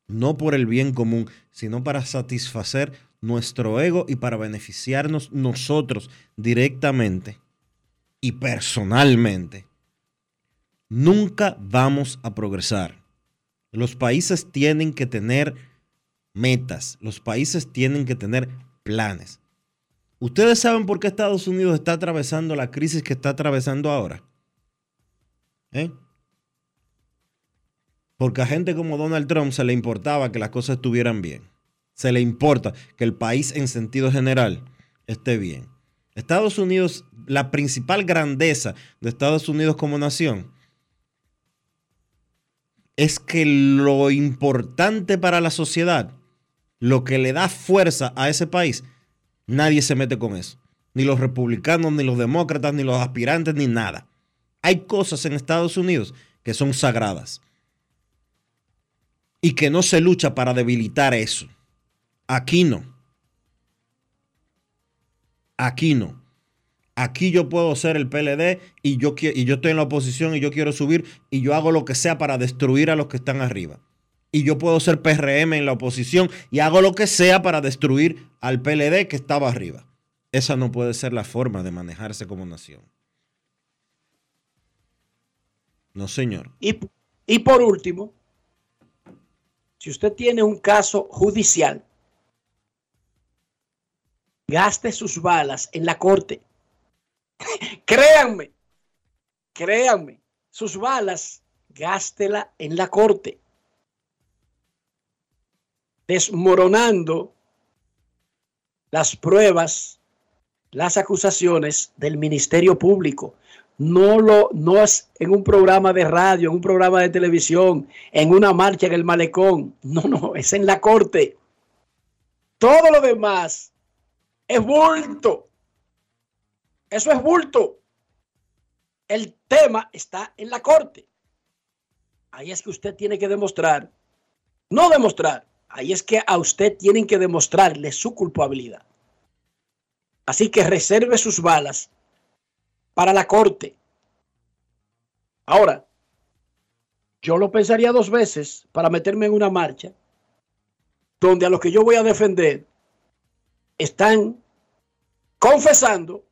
S3: no por el bien común, sino para satisfacer nuestro ego y para beneficiarnos nosotros directamente y personalmente, nunca vamos a progresar. Los países tienen que tener metas, los países tienen que tener planes. ¿Ustedes saben por qué Estados Unidos está atravesando la crisis que está atravesando ahora? ¿Eh? Porque a gente como Donald Trump se le importaba que las cosas estuvieran bien. Se le importa que el país en sentido general esté bien. Estados Unidos, la principal grandeza de Estados Unidos como nación es que lo importante para la sociedad, lo que le da fuerza a ese país, nadie se mete con eso. Ni los republicanos, ni los demócratas, ni los aspirantes, ni nada. Hay cosas en Estados Unidos que son sagradas y que no se lucha para debilitar eso. Aquí no. Aquí no. Aquí yo puedo ser el PLD y yo, y yo estoy en la oposición y yo quiero subir y yo hago lo que sea para destruir a los que están arriba. Y yo puedo ser PRM en la oposición y hago lo que sea para destruir al PLD que estaba arriba. Esa no puede ser la forma de manejarse como nación. No, señor.
S5: Y, y por último, si usted tiene un caso judicial, gaste sus balas en la corte. créanme, créanme, sus balas, gástela en la corte. Desmoronando las pruebas, las acusaciones del Ministerio Público no lo no es en un programa de radio, en un programa de televisión, en una marcha en el malecón. No, no, es en la corte. Todo lo demás es bulto. Eso es bulto. El tema está en la corte. Ahí es que usted tiene que demostrar, no demostrar, ahí es que a usted tienen que demostrarle su culpabilidad. Así que reserve sus balas para la corte. Ahora, yo lo pensaría dos veces para meterme en una marcha donde a los que yo voy a defender están confesando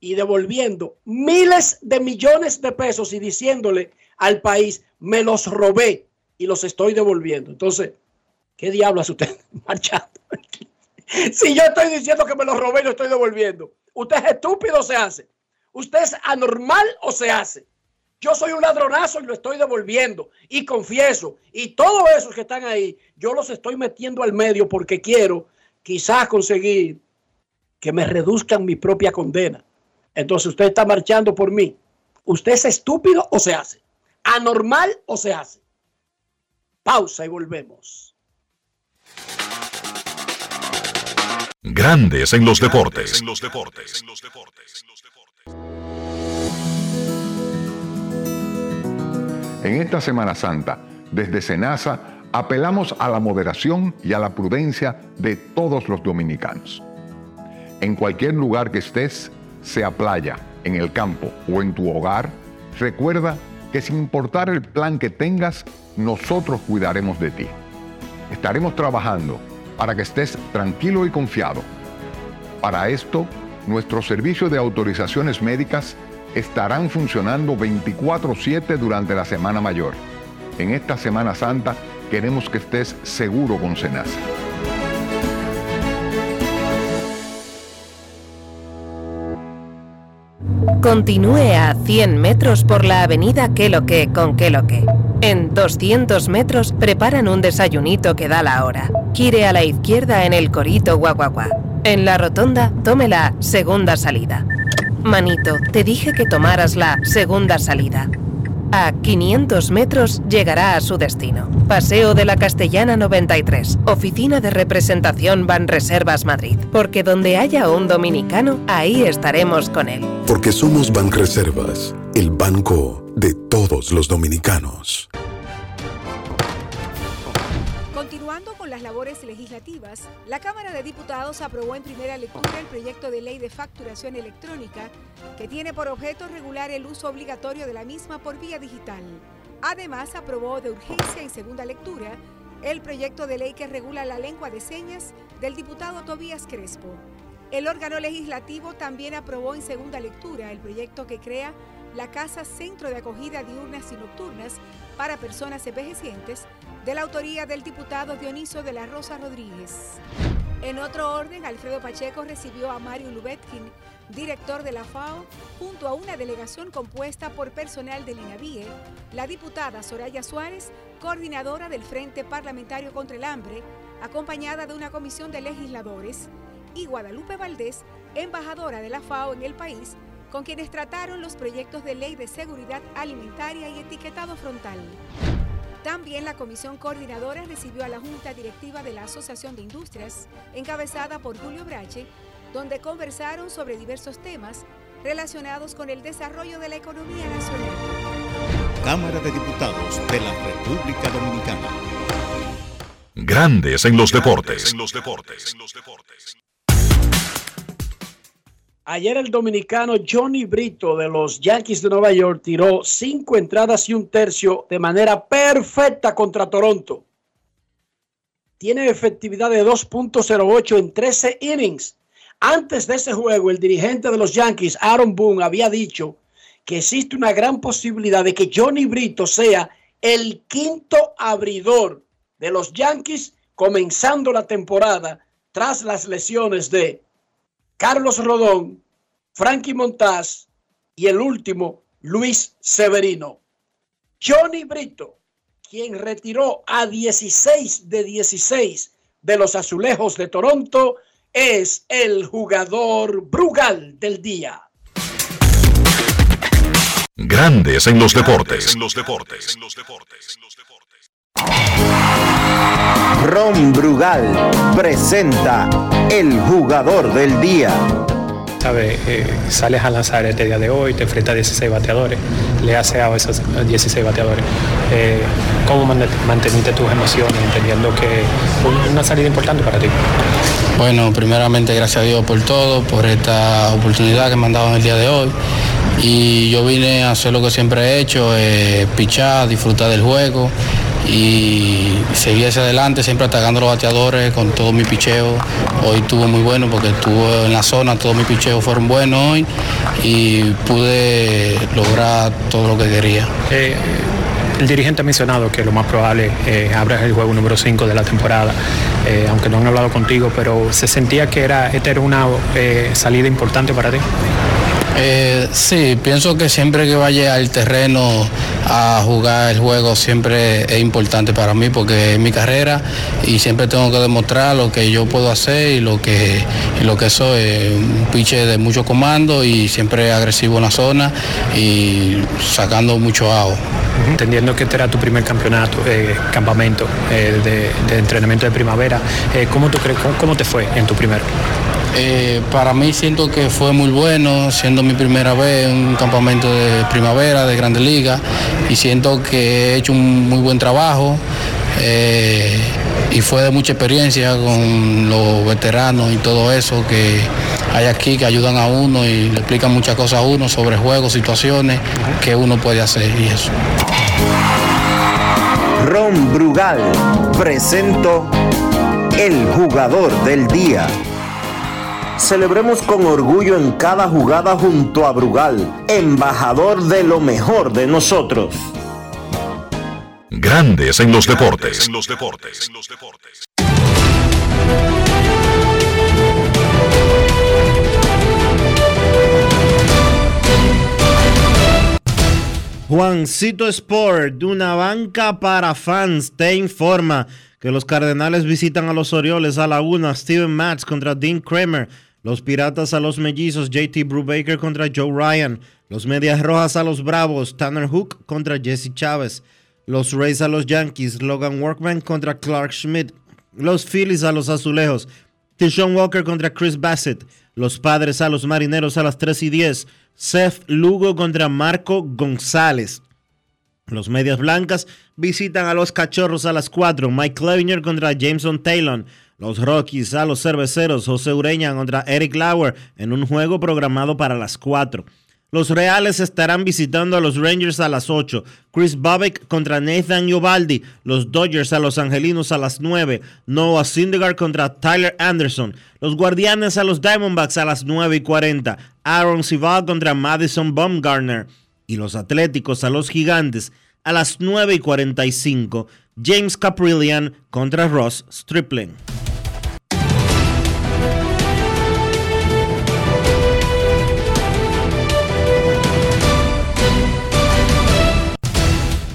S5: y devolviendo miles de millones de pesos y diciéndole al país, me los robé y los estoy devolviendo. Entonces, ¿qué diablo hace usted marchando? si yo estoy diciendo que me los robé y lo estoy devolviendo, ¿usted es estúpido se hace? ¿Usted es anormal o se hace? Yo soy un ladronazo y lo estoy devolviendo. Y confieso, y todos esos que están ahí, yo los estoy metiendo al medio porque quiero quizás conseguir que me reduzcan mi propia condena. Entonces usted está marchando por mí. ¿Usted es estúpido o se hace? ¿Anormal o se hace? Pausa y volvemos.
S1: Grandes en los deportes. En los deportes.
S9: En esta Semana Santa, desde Senasa, apelamos a la moderación y a la prudencia de todos los dominicanos. En cualquier lugar que estés, sea playa, en el campo o en tu hogar, recuerda que sin importar el plan que tengas, nosotros cuidaremos de ti. Estaremos trabajando para que estés tranquilo y confiado. Para esto, nuestro servicio de autorizaciones médicas estarán funcionando 24/7 durante la Semana Mayor. En esta Semana Santa queremos que estés seguro con Senasa.
S10: Continúe a 100 metros por la avenida Queloque con Queloque. En 200 metros preparan un desayunito que da la hora. Gire a la izquierda en el Corito Guaguaguá. En la rotonda, tome la segunda salida. Manito, te dije que tomaras la segunda salida. A 500 metros llegará a su destino. Paseo de la Castellana 93, Oficina de Representación Banreservas Madrid. Porque donde haya un dominicano, ahí estaremos con él.
S11: Porque somos Banreservas, el banco de todos los dominicanos.
S12: Legislativas, la Cámara de Diputados aprobó en primera lectura el proyecto de ley de facturación electrónica que tiene por objeto regular el uso obligatorio de la misma por vía digital. Además, aprobó de urgencia en segunda lectura el proyecto de ley que regula la lengua de señas del diputado Tobías Crespo. El órgano legislativo también aprobó en segunda lectura el proyecto que crea la Casa Centro de Acogida Diurnas y Nocturnas para Personas Envejecientes de la autoría del diputado Dioniso de la Rosa Rodríguez. En otro orden, Alfredo Pacheco recibió a Mario Lubetkin, director de la FAO, junto a una delegación compuesta por personal del INAVIE, la diputada Soraya Suárez, coordinadora del Frente Parlamentario contra el Hambre, acompañada de una comisión de legisladores, y Guadalupe Valdés, embajadora de la FAO en el país, con quienes trataron los proyectos de ley de seguridad alimentaria y etiquetado frontal. También la comisión coordinadora recibió a la Junta Directiva de la Asociación de Industrias, encabezada por Julio Brache, donde conversaron sobre diversos temas relacionados con el desarrollo de la economía nacional.
S1: Cámara de Diputados de la República Dominicana. Grandes en los deportes. En los deportes.
S5: Ayer el dominicano Johnny Brito de los Yankees de Nueva York tiró cinco entradas y un tercio de manera perfecta contra Toronto. Tiene efectividad de 2.08 en 13 innings. Antes de ese juego, el dirigente de los Yankees, Aaron Boone, había dicho que existe una gran posibilidad de que Johnny Brito sea el quinto abridor de los Yankees comenzando la temporada tras las lesiones de Carlos Rodón, Frankie Montaz y el último, Luis Severino. Johnny Brito, quien retiró a 16 de 16 de los azulejos de Toronto, es el jugador Brugal del día.
S1: Grandes en los deportes. En los deportes.
S13: Ron Brugal presenta el jugador del día.
S14: ¿Sabes? Eh, sales a lanzar este día de hoy, te enfrentas a 16 bateadores, le hace a esos 16 bateadores. Eh, ¿Cómo manteniste tus emociones entendiendo que es una salida importante para ti?
S15: Bueno, primeramente gracias a Dios por todo, por esta oportunidad que me han dado en el día de hoy. Y yo vine a hacer lo que siempre he hecho, eh, pichar, disfrutar del juego y seguí hacia adelante, siempre atacando los bateadores con todo mi picheo. Hoy estuvo muy bueno porque estuvo en la zona, todos mis picheos fueron buenos hoy y pude lograr todo lo que quería.
S14: Eh, el dirigente ha mencionado que lo más probable eh, el juego número 5 de la temporada, eh, aunque no han hablado contigo, pero se sentía que era, esta era una eh, salida importante para ti.
S15: Eh, sí, pienso que siempre que vaya al terreno a jugar el juego siempre es importante para mí porque es mi carrera y siempre tengo que demostrar lo que yo puedo hacer y lo que, lo que soy. Un piche de mucho comando y siempre agresivo en la zona y sacando mucho agua.
S14: Entendiendo que este era tu primer campeonato, eh, campamento eh, de, entrenamiento de primavera, ¿cómo, tú crees, cómo te fue en tu primero?
S15: Eh, para mí siento que fue muy bueno, siendo mi primera vez en un campamento de primavera, de Grande Liga, y siento que he hecho un muy buen trabajo. Eh, y fue de mucha experiencia con los veteranos y todo eso que hay aquí que ayudan a uno y le explican muchas cosas a uno sobre juegos, situaciones que uno puede hacer y eso.
S13: Ron Brugal presento el jugador del día. Celebremos con orgullo en cada jugada junto a Brugal, embajador de lo mejor de nosotros.
S1: Grandes en los deportes. En los deportes.
S3: Juancito Sport, de una banca para fans, te informa que los Cardenales visitan a los Orioles a la una, Steven Matz contra Dean Kramer, los Piratas a los Mellizos, JT Brubaker contra Joe Ryan, los Medias Rojas a los Bravos, Tanner Hook contra Jesse Chávez, los Rays a los Yankees, Logan Workman contra Clark Schmidt, los Phillies a los Azulejos, Tishon Walker contra Chris Bassett, los Padres a los Marineros a las 3 y 10, Seth Lugo contra Marco González. Los Medias Blancas visitan a los Cachorros a las 4. Mike Clevinger contra Jameson Taylor. Los Rockies a los Cerveceros. José Ureña contra Eric Lauer en un juego programado para las 4. Los Reales estarán visitando a los Rangers a las 8. Chris Bobek contra Nathan Yobaldi. Los Dodgers a los Angelinos a las 9. Noah Syndergaard contra Tyler Anderson. Los Guardianes a los Diamondbacks a las 9 y 40. Aaron Sival contra Madison Baumgartner. Y los Atléticos a los Gigantes a las 9 y 45. James Caprillian contra Ross Stripling.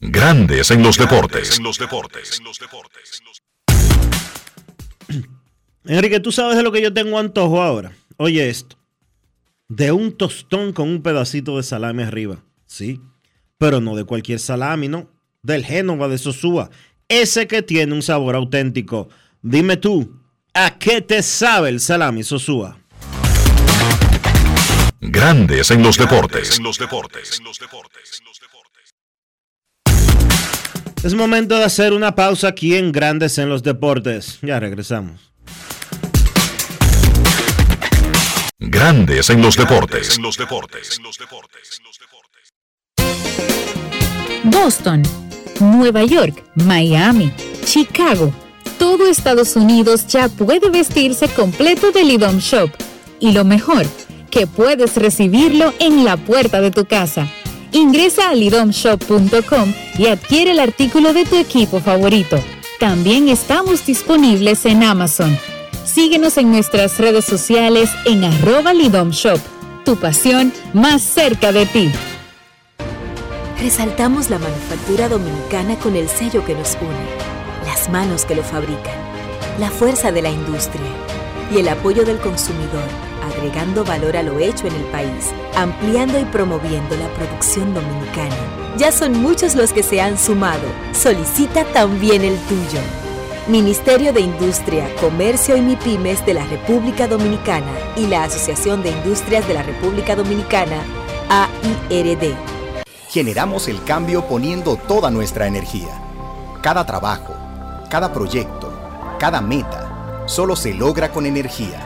S1: Grandes en los deportes.
S3: Enrique, tú sabes de lo que yo tengo antojo ahora. Oye esto. De un tostón con un pedacito de salami arriba. Sí. Pero no de cualquier salami, ¿no? Del Génova de Sosúa. Ese que tiene un sabor auténtico. Dime tú, ¿a qué te sabe el salami Sosúa?
S1: Grandes en los deportes. En los deportes.
S3: Es momento de hacer una pausa aquí en Grandes en los Deportes. Ya regresamos.
S1: Grandes en los deportes. En los deportes.
S16: Boston, Nueva York, Miami, Chicago. Todo Estados Unidos ya puede vestirse completo del IDOM Shop. Y lo mejor, que puedes recibirlo en la puerta de tu casa Ingresa a lidomshop.com y adquiere el artículo de tu equipo favorito. También estamos disponibles en Amazon. Síguenos en nuestras redes sociales en arroba lidomshop. Tu pasión más cerca de ti.
S17: Resaltamos la manufactura dominicana con el sello que nos une, las manos que lo fabrican, la fuerza de la industria y el apoyo del consumidor agregando valor a lo hecho en el país, ampliando y promoviendo la producción dominicana. Ya son muchos los que se han sumado. Solicita también el tuyo. Ministerio de Industria, Comercio y MIPIMES de la República Dominicana y la Asociación de Industrias de la República Dominicana, AIRD.
S18: Generamos el cambio poniendo toda nuestra energía. Cada trabajo, cada proyecto, cada meta, solo se logra con energía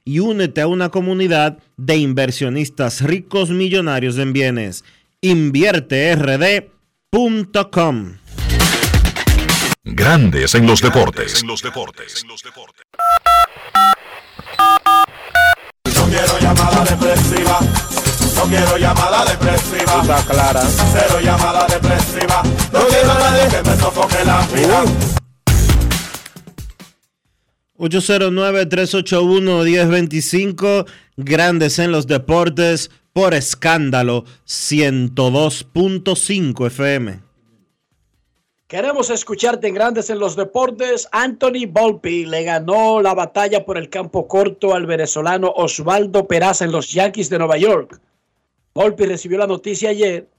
S3: y únete a una comunidad de inversionistas ricos millonarios en bienes. InvierteRD.com
S1: Grandes en los deportes.
S2: No quiero llamada depresiva. No quiero llamada depresiva.
S7: Está clara.
S2: Cero llamada depresiva. No quiero a nadie que me sofoque la vida.
S3: 809-381-1025, Grandes en los Deportes, por escándalo, 102.5 FM.
S5: Queremos escucharte en Grandes en los Deportes. Anthony Volpi le ganó la batalla por el campo corto al venezolano Osvaldo Peraza en los Yankees de Nueva York. Volpi recibió la noticia ayer.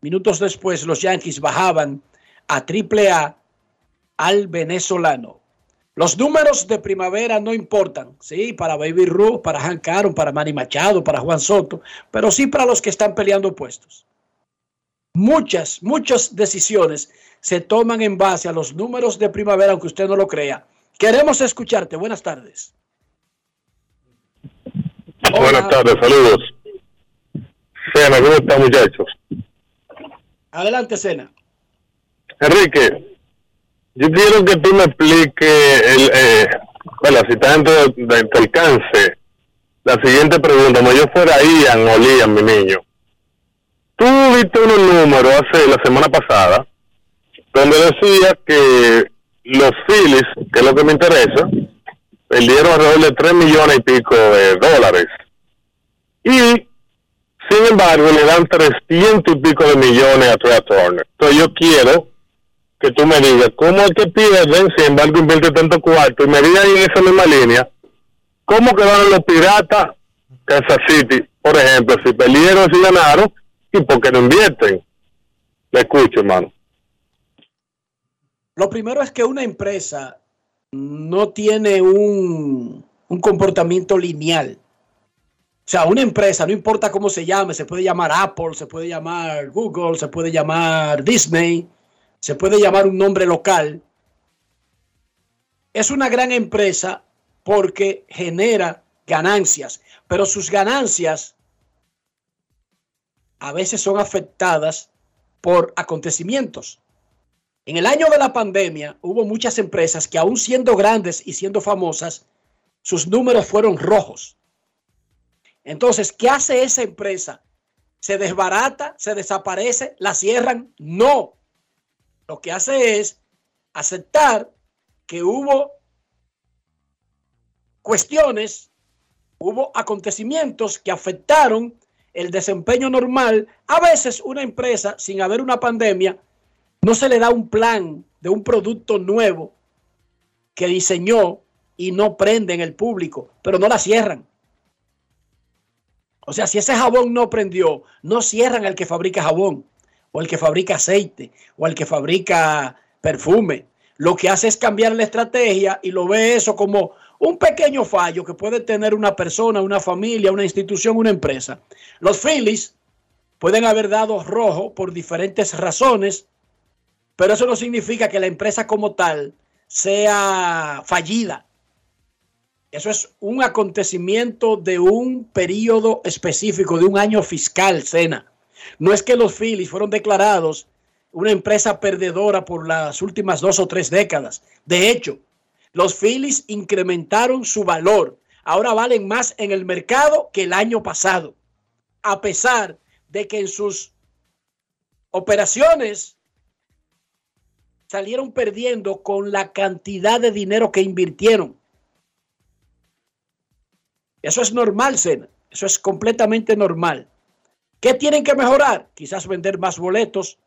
S5: Minutos después, los Yankees bajaban a triple A al venezolano. Los números de primavera no importan, sí, para Baby Ruth, para Hank Aaron, para Manny Machado, para Juan Soto, pero sí para los que están peleando puestos. Muchas, muchas decisiones se toman en base a los números de primavera, aunque usted no lo crea. Queremos escucharte. Buenas tardes.
S19: Buenas tardes, saludos. Sena, ¿cómo están muchachos?
S5: Adelante, Sena.
S19: Enrique, yo quiero que tú me expliques, eh, bueno, si está dentro de, de tu alcance, la siguiente pregunta. Como yo fuera Ian o Liam, mi niño. Tú viste unos números hace la semana pasada donde decía que los Phillies, que es lo que me interesa, perdieron alrededor de 3 millones y pico de dólares. Y, sin embargo, le dan 300 y pico de millones a Trey Turner. Entonces yo quiero que tú me digas, ¿cómo es que pierden, sin embargo, invierte tanto cuarto? Y me digas en esa misma línea, ¿cómo quedaron los piratas Kansas City, por ejemplo, si perdieron, si ganaron, y por qué no invierten? Le escucho, hermano.
S5: Lo primero es que una empresa no tiene un, un comportamiento lineal. O sea, una empresa, no importa cómo se llame, se puede llamar Apple, se puede llamar Google, se puede llamar Disney, se puede llamar un nombre local. Es una gran empresa porque genera ganancias, pero sus ganancias a veces son afectadas por acontecimientos. En el año de la pandemia hubo muchas empresas que aún siendo grandes y siendo famosas, sus números fueron rojos. Entonces, ¿qué hace esa empresa? ¿Se desbarata? ¿Se desaparece? ¿La cierran? No. Lo que hace es aceptar que hubo cuestiones, hubo acontecimientos que afectaron el desempeño normal. A veces una empresa, sin haber una pandemia, no se le da un plan de un producto nuevo que diseñó y no prende en el público, pero no la cierran. O sea, si ese jabón no prendió, no cierran el que fabrica jabón, o el que fabrica aceite, o el que fabrica perfume. Lo que hace es cambiar la estrategia y lo ve eso como un pequeño fallo que puede tener una persona, una familia, una institución, una empresa. Los Phillies pueden haber dado rojo por diferentes razones, pero eso no significa que la empresa como tal sea fallida. Eso es un acontecimiento de un periodo específico, de un año fiscal, Cena. No es que los Phillies fueron declarados una empresa perdedora por las últimas dos o tres décadas. De hecho, los Phillies incrementaron su valor. Ahora valen más en el mercado que el año pasado. A pesar de que en sus operaciones salieron perdiendo con la cantidad de dinero que invirtieron. Eso es normal, Sena. Eso es completamente normal. ¿Qué tienen que mejorar? Quizás vender más boletos,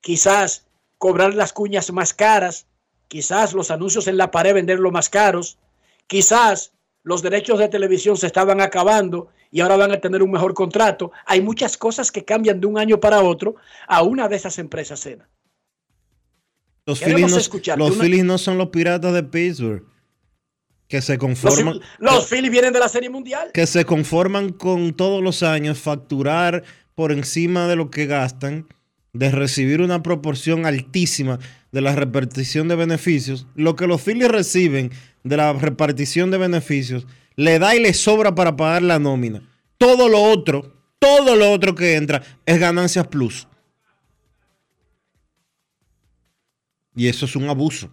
S5: quizás cobrar las cuñas más caras, quizás los anuncios en la pared venderlos más caros, quizás los derechos de televisión se estaban acabando y ahora van a tener un mejor contrato. Hay muchas cosas que cambian de un año para otro a una de esas empresas, Sena.
S3: Los Phillies, no, no son los piratas de Pittsburgh que se conforman.
S5: Los, los Phillies vienen de la Serie Mundial.
S3: Que se conforman con todos los años facturar por encima de lo que gastan, de recibir una proporción altísima de la repartición de beneficios. Lo que los Phillies reciben de la repartición de beneficios le da y le sobra para pagar la nómina. Todo lo otro, todo lo otro que entra es ganancias plus. Y eso es un abuso.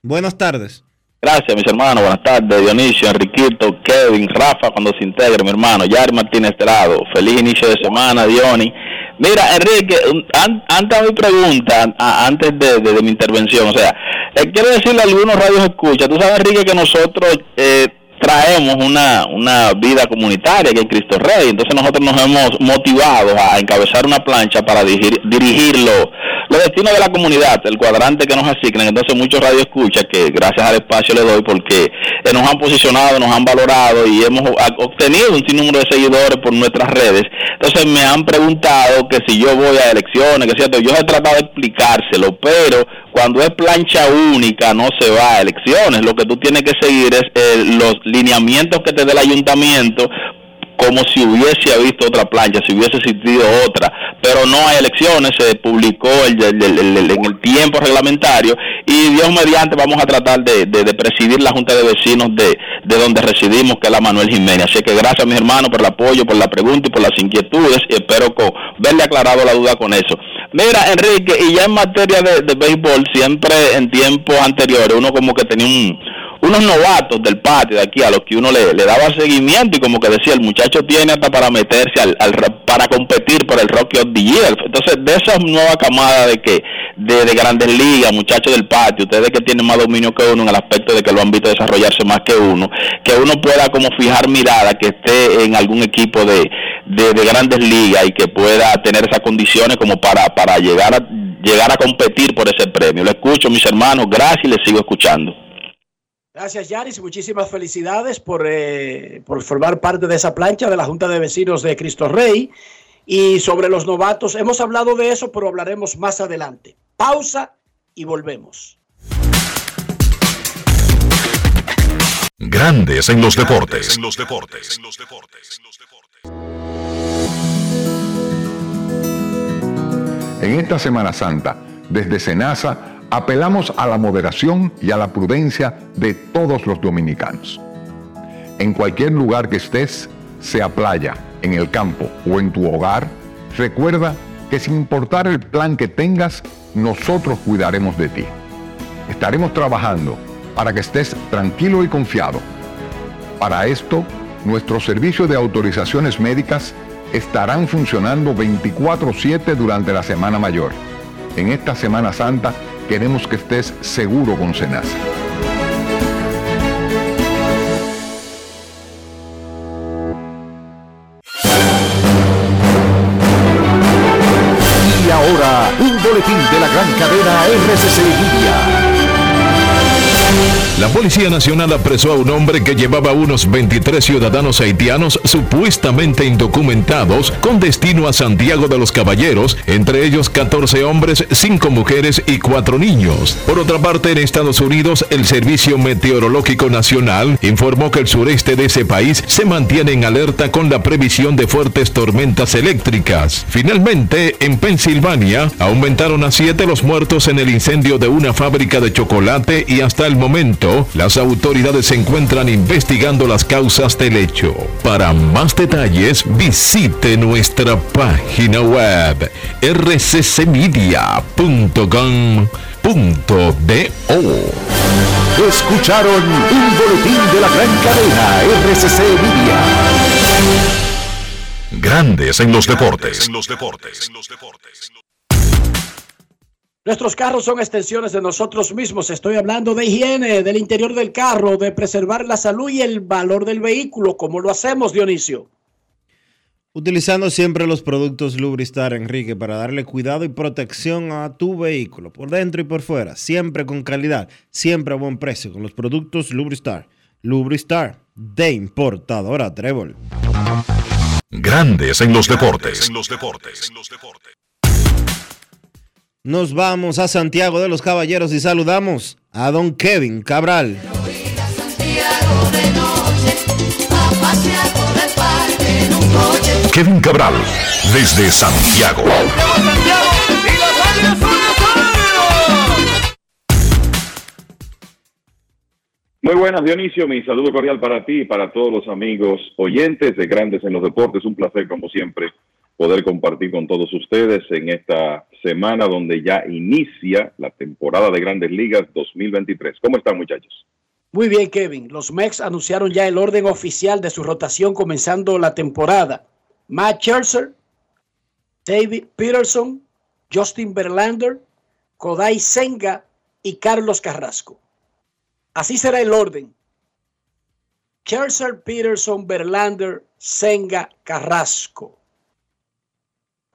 S3: Buenas tardes.
S20: Gracias, mis hermanos. Buenas tardes, Dionisio, Enriquito, Kevin, Rafa, cuando se integre, mi hermano, Yari Martínez Estrado. Feliz inicio de semana, Diony. Mira, Enrique, antes de mi pregunta, antes de, mi intervención, o sea, eh, quiero decirle a algunos radios escucha, tú sabes, Enrique, que nosotros eh, traemos una, una vida comunitaria que es Cristo Rey. Entonces nosotros nos hemos motivado a encabezar una plancha para dirigir, dirigir los destinos de la comunidad, el cuadrante que nos asignan. Entonces muchos radio escucha que gracias al espacio le doy porque eh, nos han posicionado, nos han valorado y hemos obtenido un sinnúmero de seguidores por nuestras redes. Entonces me han preguntado que si yo voy a elecciones, que cierto, yo he tratado de explicárselo, pero cuando es plancha única no se va a elecciones. Lo que tú tienes que seguir es eh, los lineamientos que te dé el ayuntamiento como si hubiese visto otra plancha, si hubiese existido otra, pero no hay elecciones, se publicó el, en el tiempo reglamentario y Dios mediante vamos a tratar de, presidir la Junta de Vecinos de, de, donde residimos, que es la Manuel Jiménez. Así que gracias mis hermanos por el apoyo, por la pregunta y por las inquietudes y espero con, verle aclarado la duda con eso. Mira, Enrique, y ya en materia de béisbol, siempre en tiempos anteriores uno como que tenía un unos novatos del patio de aquí a los que uno le, daba seguimiento y como que decía el muchacho tiene hasta para meterse al, para competir por el Rocky of the Year. Entonces de esa nueva camada de que de, grandes ligas muchachos del patio ustedes que tienen más dominio que uno en el aspecto de que lo han visto desarrollarse más que uno que uno pueda como fijar mirada que esté en algún equipo de, de, grandes ligas y que pueda tener esas condiciones como para para llegar a llegar a competir por ese premio. Lo escucho mis hermanos. Gracias y les sigo escuchando
S5: Gracias, Yaris. Muchísimas felicidades por, eh, por formar parte de esa plancha de la Junta de Vecinos de Cristo Rey. Y sobre los novatos, hemos hablado de eso, pero hablaremos más adelante. Pausa y volvemos.
S11: Grandes en los deportes. En los deportes. En esta Semana Santa, desde Senasa, apelamos a la moderación y a la prudencia de todos los dominicanos. En cualquier lugar que estés, sea playa, en el campo o en tu hogar, recuerda que sin importar el plan que tengas, nosotros cuidaremos de ti. Estaremos trabajando para que estés tranquilo y confiado. Para esto, nuestros servicios de autorizaciones médicas estarán funcionando 24/7 durante la Semana Mayor. En esta Semana Santa, Queremos que estés seguro con Senasa.
S21: Y ahora, un boletín de la gran cadena RCC Libia.
S11: La Policía Nacional apresó a un hombre que llevaba unos 23 ciudadanos haitianos supuestamente indocumentados con destino a Santiago de los Caballeros, entre ellos 14 hombres, 5 mujeres y 4 niños. Por otra parte, en Estados Unidos, el Servicio Meteorológico Nacional informó que el sureste de ese país se mantiene en alerta con la previsión de fuertes tormentas eléctricas. Finalmente, en Pensilvania, aumentaron a 7 los muertos en el incendio de una fábrica de chocolate y hasta el momento las autoridades se encuentran investigando las causas del hecho. Para más detalles, visite nuestra página web rccmedia.com.do.
S21: Escucharon un boletín de la gran cadena RCC Media.
S11: Grandes en los deportes.
S5: Nuestros carros son extensiones de nosotros mismos. Estoy hablando de higiene, del interior del carro, de preservar la salud y el valor del vehículo. ¿Cómo lo hacemos, Dionisio?
S3: Utilizando siempre los productos Lubristar, Enrique, para darle cuidado y protección a tu vehículo, por dentro y por fuera, siempre con calidad, siempre a buen precio, con los productos Lubristar. Lubristar, de importadora Trébol.
S11: Grandes en los deportes. En los deportes.
S3: Nos vamos a Santiago de los Caballeros y saludamos a don Kevin Cabral.
S11: Kevin Cabral, desde Santiago.
S22: Muy buenas, Dionisio. Mi saludo cordial para ti y para todos los amigos oyentes de Grandes en los Deportes. Un placer, como siempre, poder compartir con todos ustedes en esta semana donde ya inicia la temporada de Grandes Ligas 2023. ¿Cómo están muchachos?
S5: Muy bien, Kevin. Los Mex anunciaron ya el orden oficial de su rotación comenzando la temporada. Matt Scherzer, David Peterson, Justin Verlander, Kodai Senga y Carlos Carrasco. Así será el orden. Scherzer, Peterson, Verlander, Senga, Carrasco.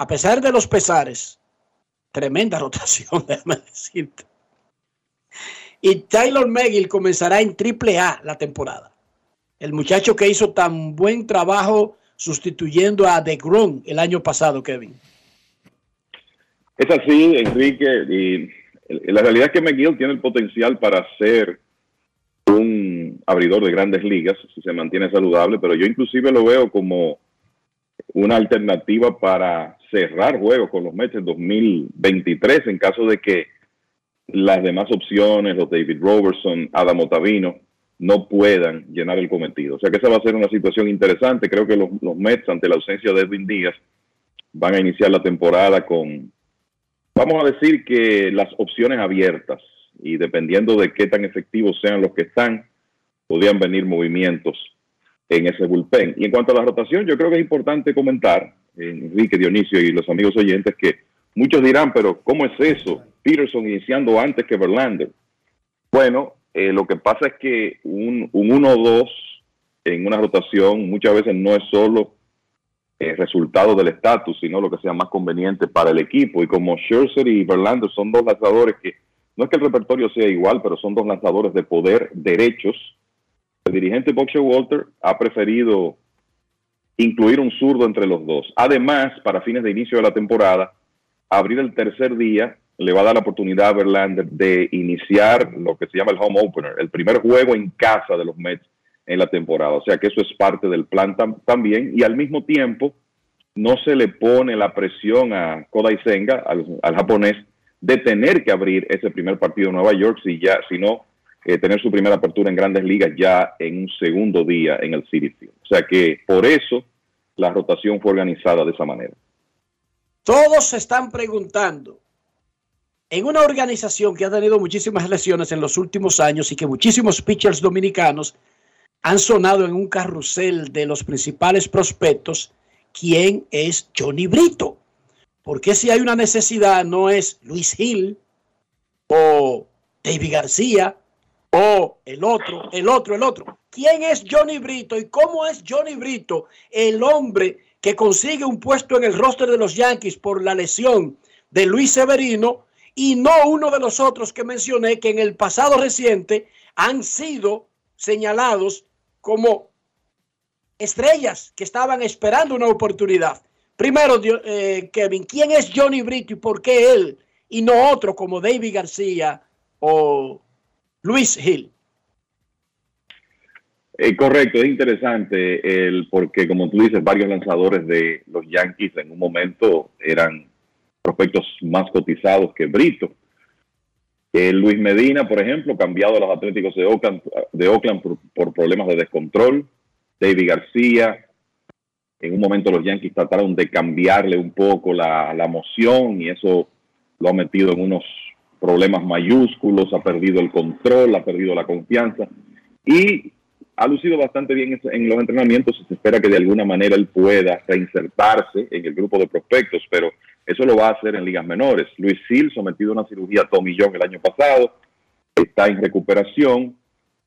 S5: A pesar de los pesares, tremenda rotación, déjame decirte. Y Taylor Megill comenzará en Triple A la temporada. El muchacho que hizo tan buen trabajo sustituyendo a DeGrom el año pasado, Kevin.
S22: Es así, Enrique, y la realidad es que McGill tiene el potencial para ser un abridor de grandes ligas si se mantiene saludable, pero yo inclusive lo veo como una alternativa para cerrar juegos con los Mets en 2023 en caso de que las demás opciones, los David Robertson, Adam Otavino, no puedan llenar el cometido. O sea que esa va a ser una situación interesante. Creo que los, los Mets, ante la ausencia de Edwin Díaz, van a iniciar la temporada con, vamos a decir que las opciones abiertas y dependiendo de qué tan efectivos sean los que están, podrían venir movimientos en ese bullpen. Y en cuanto a la rotación, yo creo que es importante comentar, Enrique Dionisio y los amigos oyentes, que muchos dirán, pero ¿cómo es eso? Peterson iniciando antes que Verlander. Bueno, eh, lo que pasa es que un, un 1-2 en una rotación muchas veces no es solo el resultado del estatus, sino lo que sea más conveniente para el equipo. Y como Scherzer y Verlander son dos lanzadores que no es que el repertorio sea igual, pero son dos lanzadores de poder derechos. El dirigente Boxer Walter ha preferido incluir un zurdo entre los dos. Además, para fines de inicio de la temporada, abrir el tercer día le va a dar la oportunidad a Verlander de iniciar lo que se llama el home opener, el primer juego en casa de los Mets en la temporada. O sea que eso es parte del plan también. Y al mismo tiempo, no se le pone la presión a Kodai Senga, al, al japonés, de tener que abrir ese primer partido en Nueva York, si ya, sino eh, tener su primera apertura en grandes ligas ya en un segundo día en el City Field. O sea que por eso la rotación fue organizada de esa manera.
S5: Todos se están preguntando, en una organización que ha tenido muchísimas lesiones en los últimos años y que muchísimos pitchers dominicanos han sonado en un carrusel de los principales prospectos, ¿quién es Johnny Brito? Porque si hay una necesidad no es Luis Hill o David García o el otro, el otro, el otro. ¿Quién es Johnny Brito y cómo es Johnny Brito el hombre que consigue un puesto en el roster de los Yankees por la lesión de Luis Severino y no uno de los otros que mencioné que en el pasado reciente han sido señalados como estrellas que estaban esperando una oportunidad? Primero, eh, Kevin, ¿quién es Johnny Brito y por qué él y no otro como David García o Luis Hill?
S22: Eh, correcto, es interesante el porque, como tú dices, varios lanzadores de los Yankees en un momento eran prospectos más cotizados que Brito. Eh, Luis Medina, por ejemplo, cambiado a los Atléticos de Oakland, de Oakland por, por problemas de descontrol. David García, en un momento los Yankees trataron de cambiarle un poco la, la moción y eso lo ha metido en unos problemas mayúsculos, ha perdido el control, ha perdido la confianza y ha lucido bastante bien en los entrenamientos se espera que de alguna manera él pueda reinsertarse en el grupo de prospectos, pero eso lo va a hacer en ligas menores. Luis Sil, sometido a una cirugía tomillón el año pasado, está en recuperación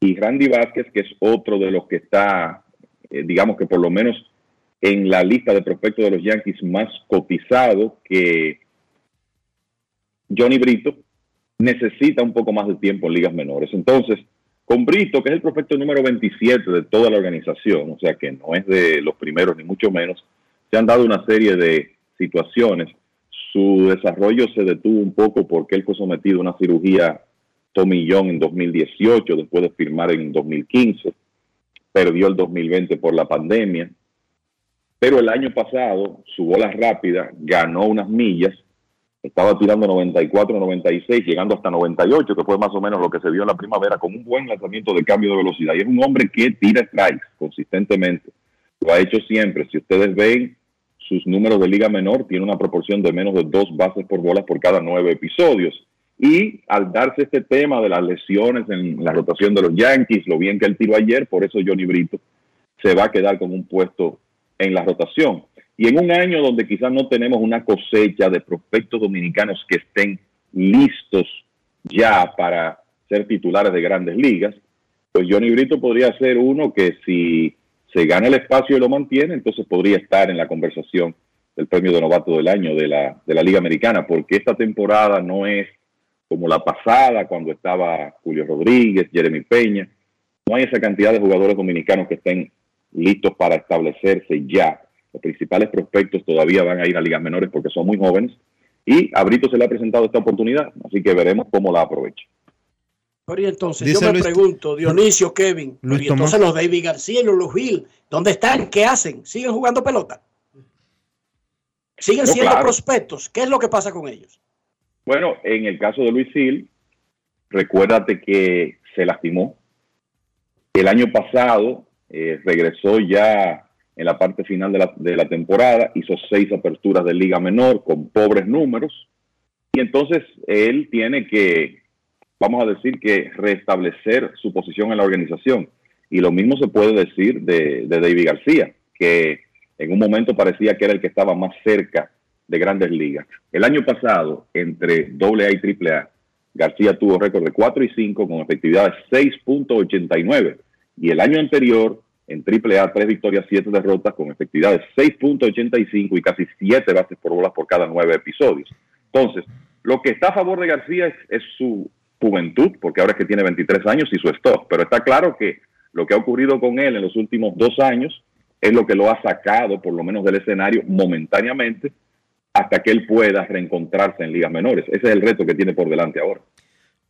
S22: y Randy Vázquez, que es otro de los que está, eh, digamos que por lo menos en la lista de prospectos de los Yankees más cotizado que Johnny Brito, necesita un poco más de tiempo en ligas menores. Entonces, con Brito, que es el prospecto número 27 de toda la organización, o sea que no es de los primeros ni mucho menos, se han dado una serie de situaciones. Su desarrollo se detuvo un poco porque él fue sometido a una cirugía tomillón en 2018, después de firmar en 2015. Perdió el 2020 por la pandemia. Pero el año pasado, su bola rápida ganó unas millas estaba tirando 94, 96, llegando hasta 98, que fue más o menos lo que se vio en la primavera, con un buen lanzamiento de cambio de velocidad. Y es un hombre que tira strikes consistentemente. Lo ha hecho siempre. Si ustedes ven sus números de liga menor tiene una proporción de menos de dos bases por bolas por cada nueve episodios. Y al darse este tema de las lesiones en la rotación de los Yankees, lo bien que él tiró ayer, por eso Johnny Brito se va a quedar con un puesto en la rotación. Y en un año donde quizás no tenemos una cosecha de prospectos dominicanos que estén listos ya para ser titulares de grandes ligas, pues Johnny Brito podría ser uno que si se gana el espacio y lo mantiene, entonces podría estar en la conversación del premio de novato del año de la, de la Liga Americana, porque esta temporada no es como la pasada, cuando estaba Julio Rodríguez, Jeremy Peña. No hay esa cantidad de jugadores dominicanos que estén listos para establecerse ya. Los principales prospectos todavía van a ir a ligas menores porque son muy jóvenes. Y a Brito se le ha presentado esta oportunidad, así que veremos cómo la aprovecha.
S5: Pero y entonces yo me pregunto, Dionisio, Kevin, y entonces los David García y los Luis ¿dónde están? ¿Qué hacen? ¿Siguen jugando pelota? ¿Siguen siendo prospectos? ¿Qué es lo que pasa con ellos?
S22: Bueno, en el caso de Luis Hill, recuérdate que se lastimó. El año pasado eh, regresó ya en la parte final de la, temporada, hizo seis aperturas de liga menor con pobres números. Y entonces él tiene que vamos a decir que restablecer su posición en la organización. Y lo mismo se puede decir de, David García, que en un momento parecía que era el que estaba más cerca de grandes ligas. El año pasado, entre AA y AAA, García tuvo récord de 4 y 5 con efectividad de 6.89. Y el año anterior, en AAA, 3 victorias, 7 derrotas con efectividad de 6.85 y casi 7 bases por bolas por cada 9 episodios. Entonces, lo que está a favor de García es su juventud, porque ahora es que tiene 23 años y su stock, pero está claro que lo que ha ocurrido con él en los últimos dos años es lo que lo ha sacado, por lo menos del escenario, momentáneamente, hasta que él pueda reencontrarse en ligas menores. Ese es el reto que tiene por delante ahora.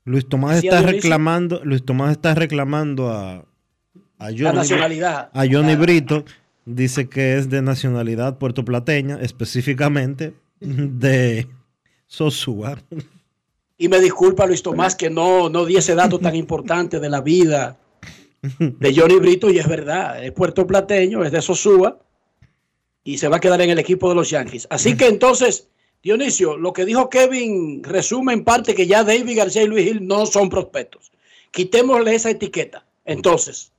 S3: Luis Tomás está reclamando, Luis Tomás está reclamando a, a Johnny, a Johnny Brito, dice que es de nacionalidad puertoplateña, específicamente de Sosúa.
S5: Y me disculpa Luis Tomás que no, no di ese dato tan importante de la vida de Johnny Brito y es verdad, es puertoplateño, es de Sosúa y se va a quedar en el equipo de los Yankees. Así que entonces, Dionisio, lo que dijo Kevin resume en parte que ya David García y Luis Gil no son prospectos. Quitémosle esa etiqueta. Entonces,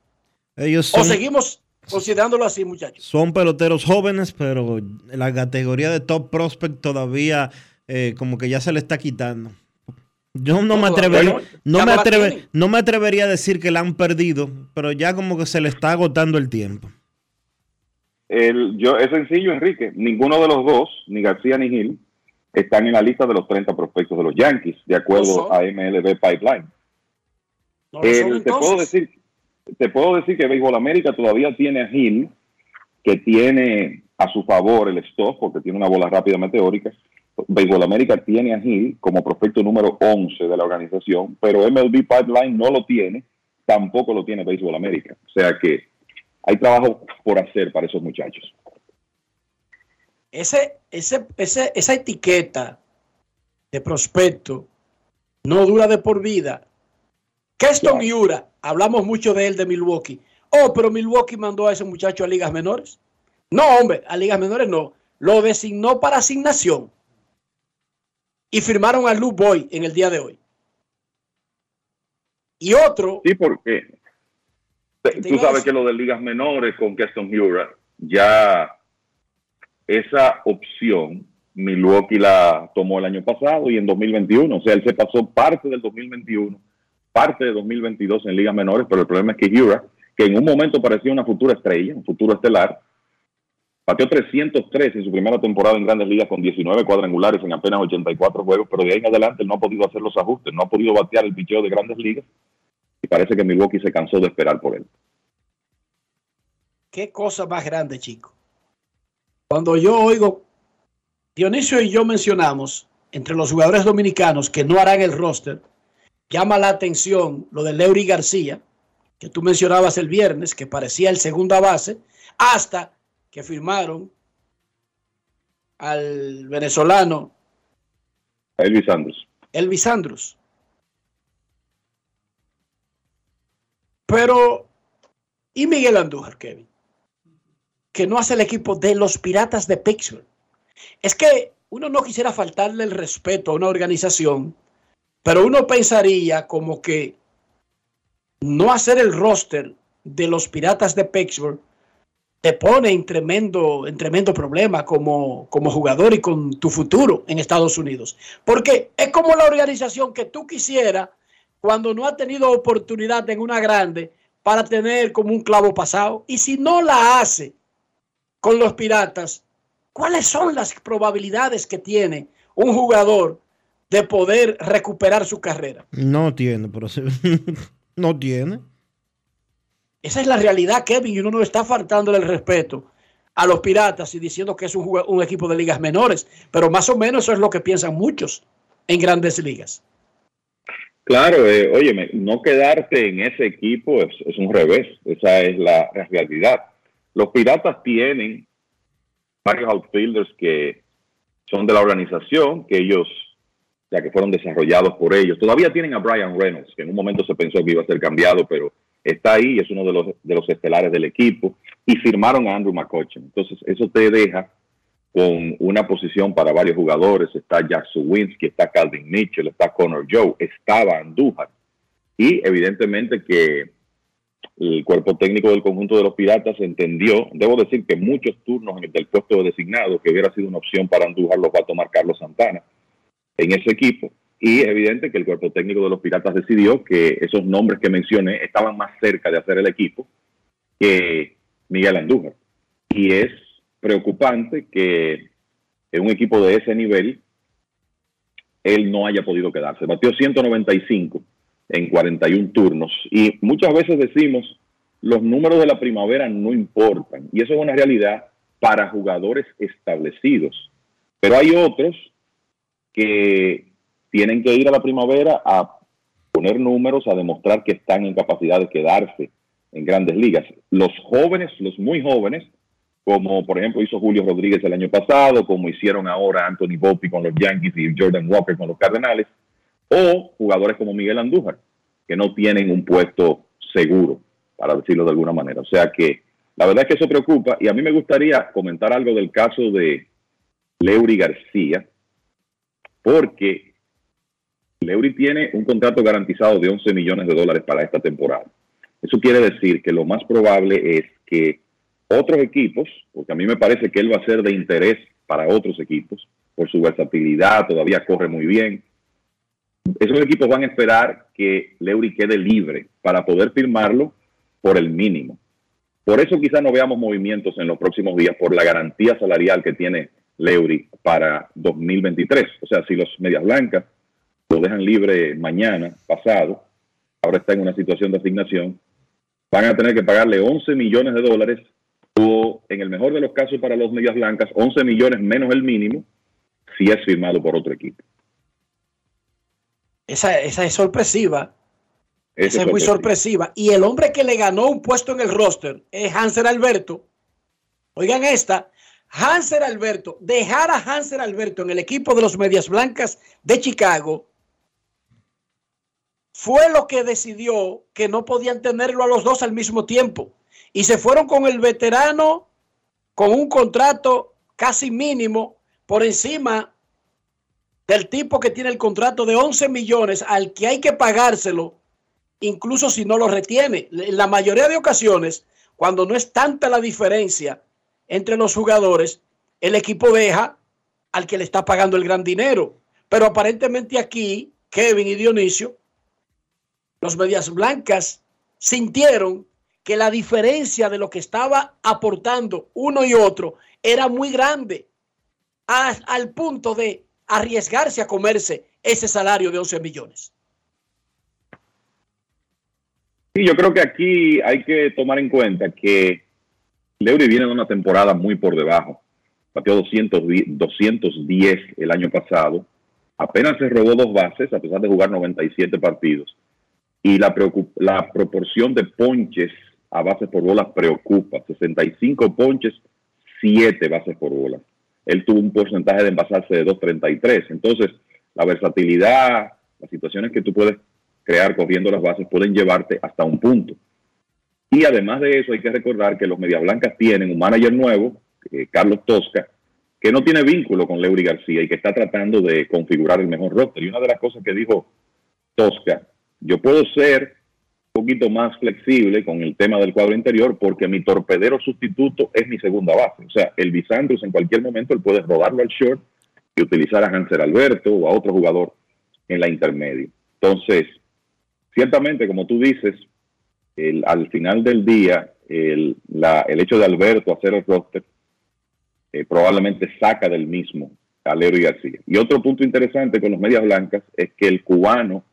S3: ellos
S5: o seguimos considerándolo así, muchachos.
S3: Son peloteros jóvenes, pero la categoría de top prospect todavía eh, como que ya se le está quitando. Yo no, me atrevería, no, me no me atrevería a decir que la han perdido, pero ya como que se le está agotando el tiempo.
S22: El, yo, es sencillo, Enrique. Ninguno de los dos, ni García ni Gil, están en la lista de los 30 prospectos de los Yankees, de acuerdo a MLB Pipeline. te, puedo decir, te puedo decir que Béisbol América todavía tiene a Gil, que tiene a su favor el stop, porque tiene una bola rápida meteórica, Béisbol América tiene a Gil como prospecto número 11 de la organización, pero MLB Pipeline no lo tiene, tampoco lo tiene Béisbol América. O sea que hay trabajo por hacer para esos muchachos.
S5: Ese, ese, esa etiqueta de prospecto no dura de por vida. Keston Miura, hablamos mucho de él de Milwaukee. Oh, pero Milwaukee mandó a ese muchacho a ligas menores. No, hombre, a ligas menores no. Lo designó para asignación y firmaron a Lou Boy en el día de hoy. Y otro.
S22: Sí, porque tú sabes que lo de ligas menores con Keston Hura, ya esa opción Milwaukee la tomó el año pasado y en 2021. O sea, él se pasó parte del 2021, parte de 2022 en ligas menores, pero el problema es que Hura, que en un momento parecía una futura estrella, un futuro estelar, Pateó 303 en su primera temporada en Grandes Ligas con 19 cuadrangulares en apenas 84 juegos, pero de ahí en adelante no ha podido hacer los ajustes, no ha podido batear el picheo de Grandes Ligas y parece que Milwaukee se cansó de esperar por él.
S5: Qué cosa más grande, chico. Cuando yo oigo, Dionisio y yo mencionamos entre los jugadores dominicanos que no harán el roster, llama la atención lo de Leury García, que tú mencionabas el viernes, que parecía el segunda base, hasta que firmaron al venezolano
S22: Elvis Andrus.
S5: Elvis Andrus. Pero, ¿y Miguel Andújar, Kevin? que no hace el equipo de los Piratas de Pittsburgh. Es que uno no quisiera faltarle el respeto a una organización, pero uno pensaría como que no hacer el roster de los Piratas de Pittsburgh te pone en tremendo, en tremendo problema como, como jugador y con tu futuro en Estados Unidos. Porque es como la organización que tú quisieras cuando no ha tenido oportunidad en una grande para tener como un clavo pasado. Y si no la hace con los piratas, ¿cuáles son las probabilidades que tiene un jugador de poder recuperar su carrera?
S3: No tiene, pero no tiene.
S5: Esa es la realidad, Kevin, y uno no está faltándole el respeto a los piratas y diciendo que es un, un equipo de ligas menores, pero más o menos eso es lo que piensan muchos en grandes ligas.
S22: Claro, eh, óyeme, no quedarte en ese equipo es, es, un revés, esa es la realidad. Los Piratas tienen varios outfielders que son de la organización, que ellos, ya que fueron desarrollados por ellos. Todavía tienen a Brian Reynolds, que en un momento se pensó que iba a ser cambiado, pero está ahí, es uno de los, de los estelares del equipo, y firmaron a Andrew McCutcheon. Entonces, eso te deja con una posición para varios jugadores. Está Jack Suwinski, está Calvin Mitchell, está Connor Joe, estaba Andújar. Y evidentemente que el cuerpo técnico del conjunto de los Piratas entendió, debo decir que muchos turnos del puesto de designado, que hubiera sido una opción para Andújar, los va a tomar Carlos Santana en ese equipo. Y es evidente que el cuerpo técnico de los Piratas decidió que esos nombres que mencioné estaban más cerca de hacer el equipo que Miguel Andújar. Y es preocupante que en un equipo de ese nivel él no haya podido quedarse. Batió 195 en 41 turnos y muchas veces decimos los números de la primavera no importan y eso es una realidad para jugadores establecidos. Pero hay otros que tienen que ir a la primavera a poner números, a demostrar que están en capacidad de quedarse en grandes ligas. Los jóvenes, los muy jóvenes, como por ejemplo hizo Julio Rodríguez el año pasado, como hicieron ahora Anthony Bopi con los Yankees y Jordan Walker con los Cardenales, o jugadores como Miguel Andújar, que no tienen un puesto seguro, para decirlo de alguna manera. O sea que la verdad es que eso preocupa y a mí me gustaría comentar algo del caso de Leury García, porque Leury tiene un contrato garantizado de 11 millones de dólares para esta temporada. Eso quiere decir que lo más probable es que otros equipos, porque a mí me parece que él va a ser de interés para otros equipos, por su versatilidad, todavía corre muy bien. Esos equipos van a esperar que Leury quede libre para poder firmarlo por el mínimo. Por eso quizás no veamos movimientos en los próximos días por la garantía salarial que tiene Leury para 2023. O sea, si los Medias Blancas lo dejan libre mañana, pasado, ahora está en una situación de asignación, van a tener que pagarle 11 millones de dólares o en el mejor de los casos para los Medias Blancas, 11 millones menos el mínimo si es firmado por otro equipo.
S5: Esa, esa es sorpresiva. Esa es, muy sorpresiva. Y el hombre que le ganó un puesto en el roster es Hanser Alberto. Oigan esta, Hanser Alberto, dejar a Hanser Alberto en el equipo de los Medias Blancas de Chicago fue lo que decidió que no podían tenerlo a los dos al mismo tiempo y se fueron con el veterano con un contrato casi mínimo por encima del tipo que tiene el contrato de 11 millones al que hay que pagárselo incluso si no lo retiene. En la mayoría de ocasiones, cuando no es tanta la diferencia entre los jugadores, el equipo deja al que le está pagando el gran dinero. Pero aparentemente aquí, Kevin y Dionisio, los medias blancas sintieron que la diferencia de lo que estaba aportando uno y otro era muy grande al punto de arriesgarse a comerse ese salario de 11 millones.
S22: Sí, yo creo que aquí hay que tomar en cuenta que Leury viene de una temporada muy por debajo. Pateó 210 el año pasado. Apenas se robó dos bases a pesar de jugar 97 partidos. Y la, proporción de ponches a bases por bola preocupa. 65 ponches, 7 bases por bola. Él tuvo un porcentaje de envasarse de 2.33. Entonces, la versatilidad, las situaciones que tú puedes crear corriendo las bases pueden llevarte hasta un punto. Y además de eso, hay que recordar que los Medias Blancas tienen un manager nuevo, eh, Carlos Tosca, que no tiene vínculo con Leury García y que está tratando de configurar el mejor roster. Y una de las cosas que dijo Tosca, yo puedo ser un poquito más flexible con el tema del cuadro interior porque mi torpedero sustituto es mi segunda base. O sea, el Bisandrus en cualquier momento él puede rodarlo al short y utilizar a Hansel Alberto o a otro jugador en la intermedia. Entonces, ciertamente, como tú dices, el, al final del día, el, la, el hecho de Alberto hacer el roster eh, probablemente saca del mismo a y García. Y otro punto interesante con los medias blancas es que el cubano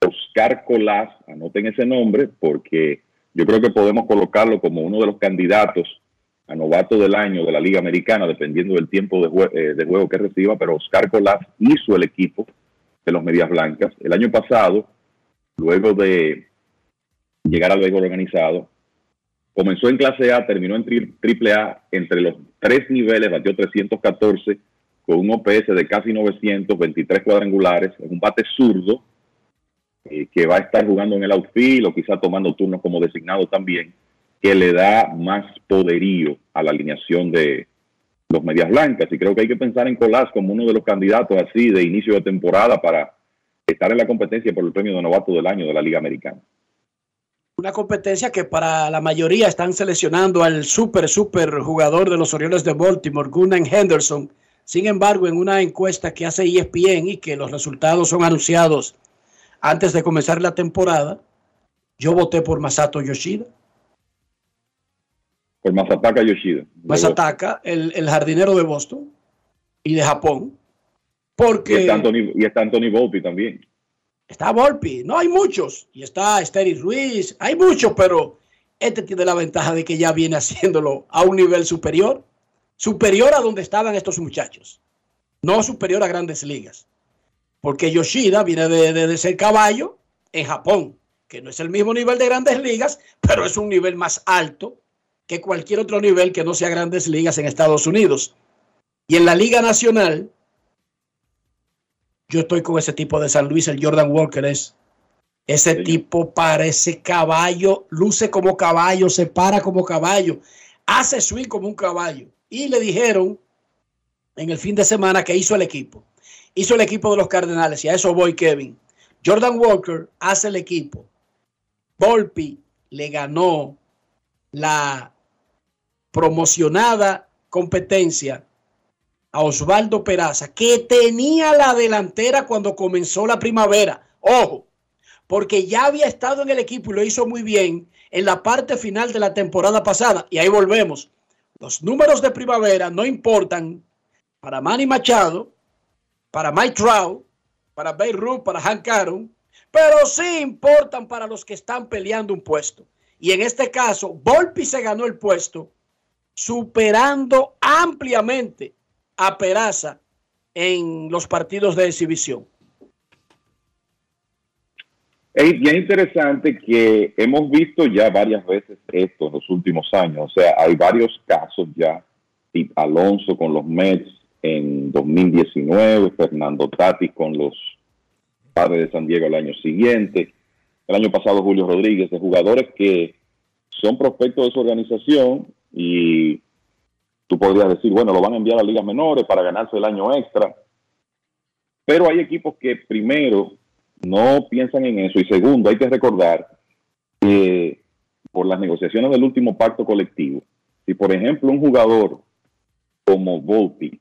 S22: Oscar Colás, anoten ese nombre porque yo creo que podemos colocarlo como uno de los candidatos a novato del año de la Liga Americana, dependiendo del tiempo de, eh, de juego que reciba, pero Oscar Colás hizo el equipo de los Medias Blancas. El año pasado, luego de llegar al béisbol organizado, comenzó en clase A, terminó en triple A, entre los tres niveles, batió 314 con un OPS de casi 900, 23 cuadrangulares, un bate zurdo, eh, que va a estar jugando en el outfield o quizá tomando turnos como designado también, que le da más poderío a la alineación de los Medias Blancas. Y creo que hay que pensar en Colás como uno de los candidatos así de inicio de temporada para estar en la competencia por el premio de novato del año de la Liga Americana.
S5: Una competencia que para la mayoría están seleccionando al super, super jugador de los Orioles de Baltimore, Gunnar Henderson. Sin embargo, en una encuesta que hace ESPN y que los resultados son anunciados antes de comenzar la temporada, yo voté por Masato Yoshida.
S22: Por Masataka Yoshida.
S5: Masataka, el, el jardinero de Boston y de Japón. Porque,
S22: y está Anthony, y está Anthony Volpi también.
S5: Está Volpi, no hay muchos. Y está Esteri Ruiz, hay muchos, pero este tiene la ventaja de que ya viene haciéndolo a un nivel superior. Superior a donde estaban estos muchachos. No superior a grandes ligas. Porque Yoshida viene de, de ser caballo en Japón, que no es el mismo nivel de grandes ligas, pero es un nivel más alto que cualquier otro nivel que no sea grandes ligas en Estados Unidos. Y en la Liga Nacional, yo estoy con ese tipo de San Luis, el Jordan Walker es. Ese tipo parece caballo, luce como caballo, se para como caballo, hace swing como un caballo. Y le dijeron en el fin de semana que hizo el equipo. Hizo el equipo de los Cardenales y a eso voy, Kevin. Jordan Walker hace el equipo. Volpi le ganó la promocionada competencia a Osvaldo Peraza, que tenía la delantera cuando comenzó la primavera. Ojo, porque ya había estado en el equipo y lo hizo muy bien en la parte final de la temporada pasada. Y ahí volvemos. Los números de primavera no importan para Manny Machado, para Mike Trout, para Beirut, para Hank Aaron, pero sí importan para los que están peleando un puesto. Y en este caso, Volpi se ganó el puesto superando ampliamente a Peraza en los partidos de exhibición.
S22: Es bien interesante que hemos visto ya varias veces esto en los últimos años. O sea, hay varios casos ya. Alonso con los Mets en 2019, Fernando Tati con los Padres de San Diego el año siguiente. El año pasado Julio Rodríguez, de jugadores que son prospectos de su organización y Tú podrías decir, bueno, lo van a enviar a ligas menores para ganarse el año extra. Pero hay equipos que primero no piensan en eso y segundo hay que recordar que por las negociaciones del último pacto colectivo, si por ejemplo un jugador como Volpi,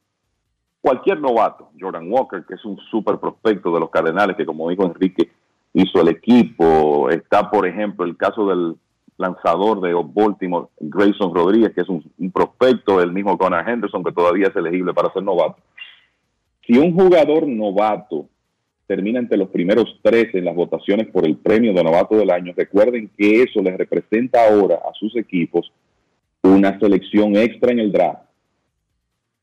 S22: cualquier novato, Jordan Walker, que es un super prospecto de los Cardenales, que como dijo Enrique, hizo el equipo, está por ejemplo el caso del lanzador de Baltimore, Grayson Rodríguez, que es un, prospecto, el mismo Conor Henderson, que todavía es elegible para ser novato. Si un jugador novato termina entre los primeros tres en las votaciones por el premio de novato del año, recuerden que eso les representa ahora a sus equipos una selección extra en el draft.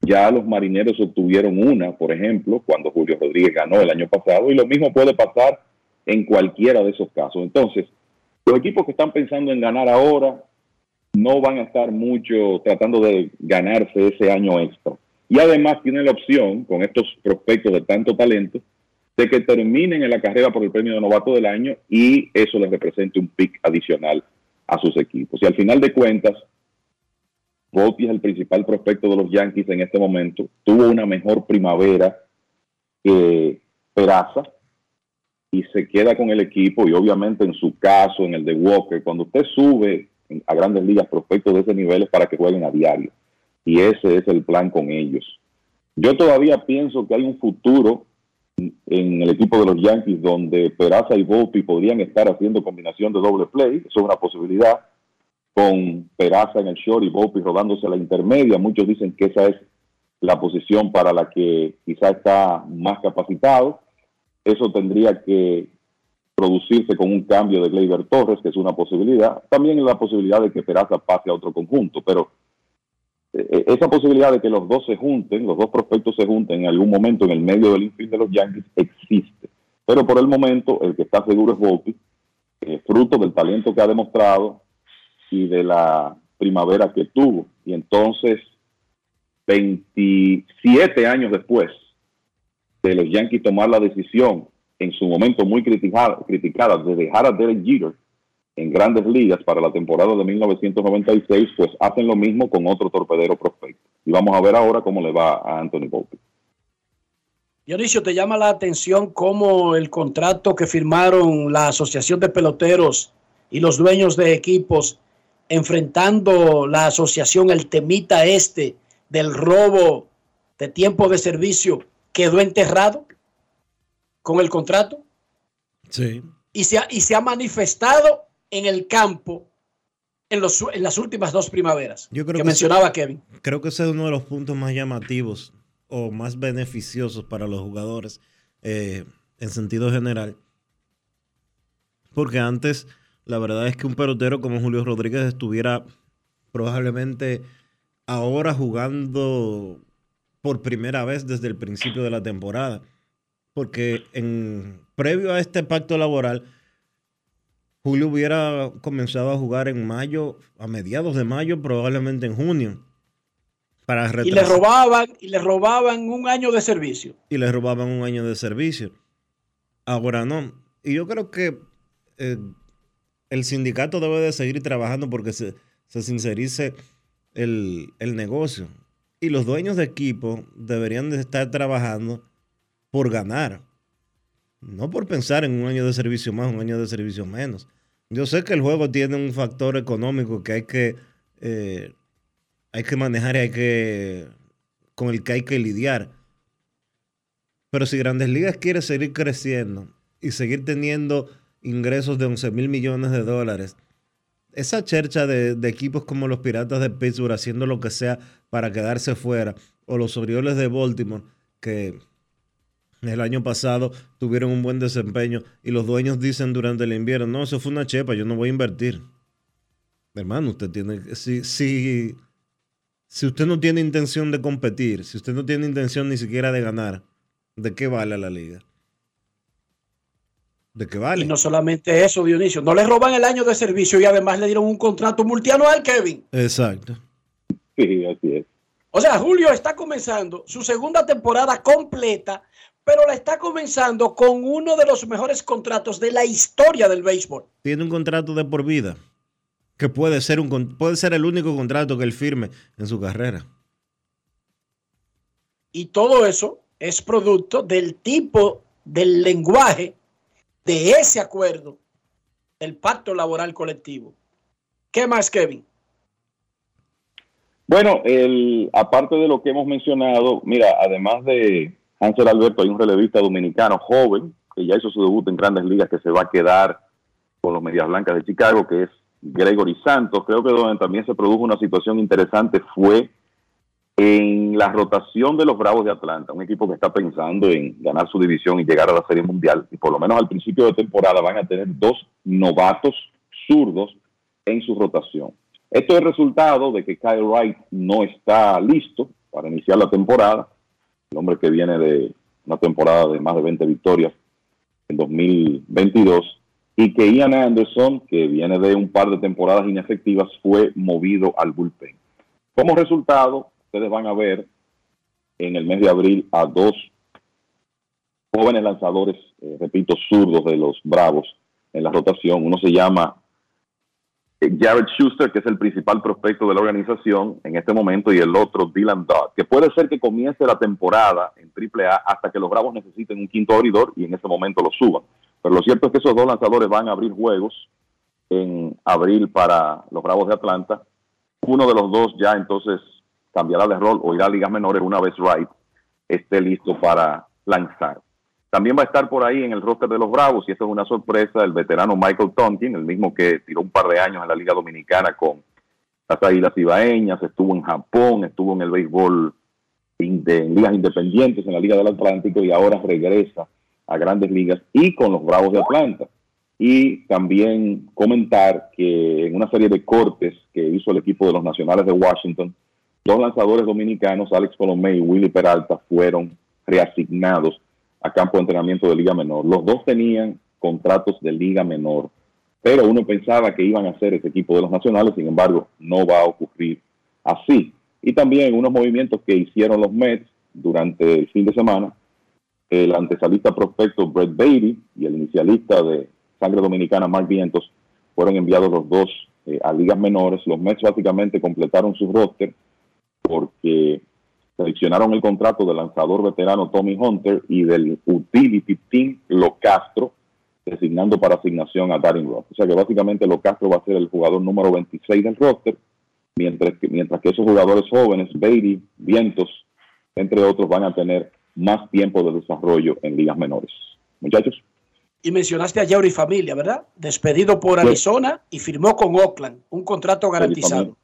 S22: Ya los marineros obtuvieron una, por ejemplo, cuando Julio Rodríguez ganó el año pasado, y lo mismo puede pasar en cualquiera de esos casos. Entonces, los equipos que están pensando en ganar ahora no van a estar mucho tratando de ganarse ese año extra. Y además tienen la opción, con estos prospectos de tanto talento, de que terminen en la carrera por el premio de novato del año y eso les represente un pick adicional a sus equipos. Y al final de cuentas, Volpi es el principal prospecto de los Yankees en este momento. Tuvo una mejor primavera que Peraza y se queda con el equipo y obviamente en su caso, en el de Walker, cuando usted sube a grandes ligas prospectos de ese nivel es para que jueguen a diario. Y ese es el plan con ellos. Yo todavía pienso que hay un futuro en el equipo de los Yankees donde Peraza y Volpi podrían estar haciendo combinación de doble play. Eso es una posibilidad con Peraza en el short y Volpi rodándose a la intermedia. Muchos dicen que esa es la posición para la que quizá está más capacitado. Eso tendría que producirse con un cambio de Gleyber Torres, que es una posibilidad. También la posibilidad de que Peraza pase a otro conjunto, pero eh, esa posibilidad de que los dos se junten, los dos prospectos se junten en algún momento en el medio del infield de los Yankees existe. Pero por el momento, el que está seguro es Volpi, eh, fruto del talento que ha demostrado y de la primavera que tuvo. Y entonces, 27 años después de los Yankees tomar la decisión, en su momento muy criticada, criticada de dejar a Derek Jeter en grandes ligas para la temporada de 1996, pues hacen lo mismo con otro torpedero prospecto. Y vamos a ver ahora cómo le va a Anthony Volpe.
S5: Dionisio, ¿te llama la atención cómo el contrato que firmaron la Asociación de Peloteros y los dueños de equipos enfrentando la asociación, el temita este del robo de tiempo de servicio, quedó enterrado con el contrato?
S3: Sí.
S5: Y se ha, y se ha manifestado en el campo en, los, en las últimas dos primaveras
S3: Yo creo
S5: que, mencionaba Kevin.
S3: Creo que ese es uno de los puntos más llamativos o más beneficiosos para los jugadores eh, en sentido general. Porque antes, la verdad es que un pelotero como Julio Rodríguez estuviera probablemente ahora jugando por primera vez desde el principio de la temporada. Porque en previo a este pacto laboral, Julio hubiera comenzado a jugar en mayo, a mediados de mayo, probablemente en junio. Para
S5: y le robaban, y le robaban un año de servicio.
S3: Y le robaban un año de servicio. Ahora no. Y yo creo que eh, el sindicato debe de seguir trabajando porque se, se sincerice el, el negocio. Y los dueños de equipo deberían de estar trabajando por ganar. No por pensar en un año de servicio más, un año de servicio menos. Yo sé que el juego tiene un factor económico que hay que, eh, hay que manejar y hay que, con el que hay que lidiar. Pero si Grandes Ligas quiere seguir creciendo y seguir teniendo ingresos de 11 mil millones de dólares, esa chercha de, de, equipos como los Piratas de Pittsburgh haciendo lo que sea para quedarse fuera, o los Orioles de Baltimore, que el año pasado tuvieron un buen desempeño y los dueños dicen durante el invierno, no, eso fue una chepa, yo no voy a invertir. Hermano, usted tiene, si, si, si usted no tiene intención de competir, si usted no tiene intención ni siquiera de ganar, ¿de qué vale la liga? ¿De qué vale?
S5: Y no solamente eso, Dionisio, no le roban el año de servicio y además le dieron un contrato multianual, Kevin.
S3: Exacto.
S22: Sí, así es.
S5: O sea, Julio está comenzando su segunda temporada completa pero la está comenzando con uno de los mejores contratos de la historia del béisbol.
S3: Tiene un contrato de por vida, que puede ser, un, puede ser el único contrato que él firme en su carrera.
S5: Y todo eso es producto del tipo, del lenguaje, de ese acuerdo, del pacto laboral colectivo. ¿Qué más, Kevin?
S22: Bueno, el, aparte de lo que hemos mencionado, mira, además de Hansel Alberto, hay un relevista dominicano joven que ya hizo su debut en grandes ligas que se va a quedar con los Medias Blancas de Chicago, que es Gregory Santos. Creo que donde también se produjo una situación interesante fue en la rotación de los Bravos de Atlanta, un equipo que está pensando en ganar su división y llegar a la Serie Mundial. Y por lo menos al principio de temporada van a tener dos novatos zurdos en su rotación. Esto es resultado de que Kyle Wright no está listo para iniciar la temporada el hombre que viene de una temporada de más de 20 victorias en 2022, y que Ian Anderson, que viene de un par de temporadas inefectivas, fue movido al bullpen. Como resultado, ustedes van a ver en el mes de abril a dos jóvenes lanzadores, eh, repito, zurdos de los Bravos en la rotación. Uno se llama eh, Jared Schuster, que es el principal prospecto de la organización en este momento, y el otro, Dylan Dodd, que puede ser que comience la temporada en AAA hasta que los Bravos necesiten un quinto abridor y en ese momento lo suban. Pero lo cierto es que esos dos lanzadores van a abrir juegos en abril para los Bravos de Atlanta. Uno de los dos ya entonces cambiará de rol o irá a ligas menores una vez Wright esté listo para lanzar. También va a estar por ahí en el roster de los Bravos, y esto es una sorpresa, el veterano Michael Tonkin, el mismo que tiró un par de años en la Liga Dominicana con las Águilas Ibaeñas, estuvo en Japón, estuvo en el béisbol en ligas independientes en la Liga del Atlántico y ahora regresa a grandes ligas y con los Bravos de Atlanta. Y también comentar que en una serie de cortes que hizo el equipo de los Nacionales de Washington, dos lanzadores dominicanos, Alex Colomé y Willy Peralta, fueron reasignados a campo de entrenamiento de Liga Menor. Los dos tenían contratos de Liga Menor, pero uno pensaba que iban a ser ese equipo de los nacionales, sin embargo, no va a ocurrir así. Y también unos movimientos que hicieron los Mets durante el fin de semana, el antesalista prospecto Brett Beatty y el inicialista de Sangre Dominicana Mark Vientos fueron enviados los dos eh, a ligas menores. Los Mets básicamente completaron su roster porque seleccionaron el contrato del lanzador veterano Tommy Hunter y del utility team Lo Castro, designando para asignación a Darren Roth. O sea que básicamente Lo Castro va a ser el jugador número 26 del roster, mientras que, mientras que esos jugadores jóvenes, Beatty, Vientos, entre otros, van a tener más tiempo de desarrollo en ligas menores. Muchachos.
S5: Y mencionaste a Yauri Familia, ¿verdad? Despedido por Arizona y firmó con Oakland un contrato garantizado.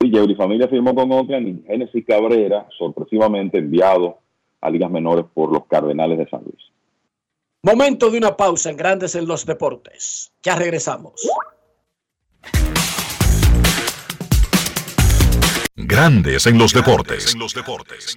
S22: Sí, Yeuri Familia firmó con Oakland y Genesis Cabrera, sorpresivamente enviado a ligas menores por los Cardenales de San Luis.
S5: Momento de una pausa en Grandes en los Deportes. Ya regresamos.
S1: Grandes en los deportes. En los deportes.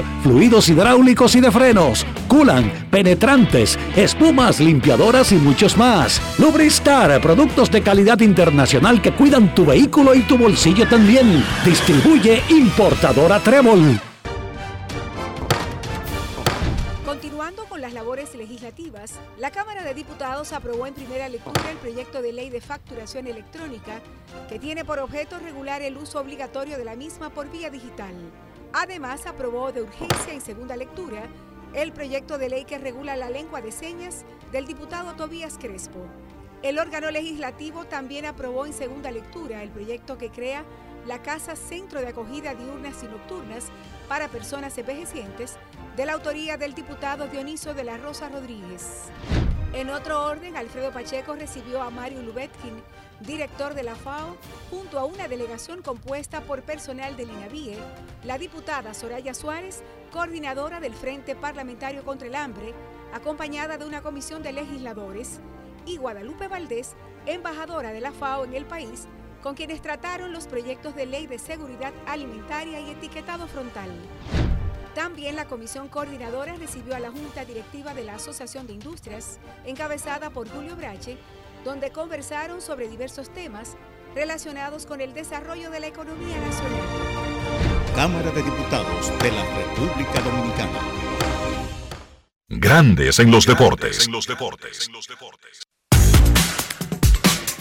S21: fluidos hidráulicos y de frenos, culan, penetrantes, espumas, limpiadoras y muchos más. Lubristar, productos de calidad internacional que cuidan tu vehículo y tu bolsillo también. Distribuye importadora Trébol.
S12: Continuando con las labores legislativas, la Cámara de Diputados aprobó en primera lectura el proyecto de ley de facturación electrónica que tiene por objeto regular el uso obligatorio de la misma por vía digital. Además, aprobó de urgencia en segunda lectura el proyecto de ley que regula la lengua de señas del diputado Tobías Crespo. El órgano legislativo también aprobó en segunda lectura el proyecto que crea la Casa Centro de Acogida Diurnas y Nocturnas para Personas Envejecientes, de la autoría del diputado Dioniso de la Rosa Rodríguez. En otro orden, Alfredo Pacheco recibió a Mario Lubetkin, director de la FAO, junto a una delegación compuesta por personal del INAVIE, la diputada Soraya Suárez, coordinadora del Frente Parlamentario contra el Hambre, acompañada de una comisión de legisladores, y Guadalupe Valdés, embajadora de la FAO en el país, con quienes trataron los proyectos de ley de seguridad alimentaria y etiquetado frontal. También la comisión coordinadora recibió a la Junta Directiva de la Asociación de Industrias, encabezada por Julio Brache, donde conversaron sobre diversos temas relacionados con el desarrollo de la economía nacional.
S1: Cámara de Diputados de la República Dominicana. Grandes en los deportes.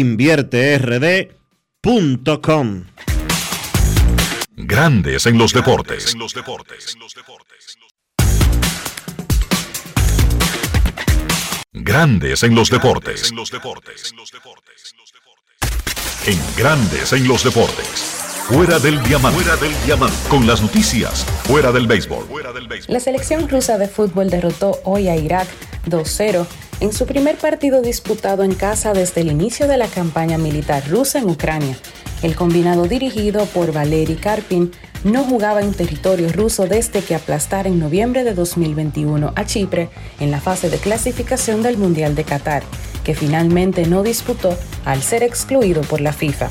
S3: invierterd.com.
S1: Grandes en los deportes. Grandes en los deportes. En Grandes en los deportes. Fuera del diamante. Fuera del. Con las noticias. Fuera del béisbol.
S23: La selección rusa de fútbol derrotó hoy a Irak 2-0 en su primer partido disputado en casa desde el inicio de la campaña militar rusa en Ucrania. El combinado dirigido por Valery Karpin no jugaba en territorio ruso desde que aplastara en noviembre de 2021 a Chipre en la fase de clasificación del Mundial de Qatar, que finalmente no disputó al ser excluido por la FIFA.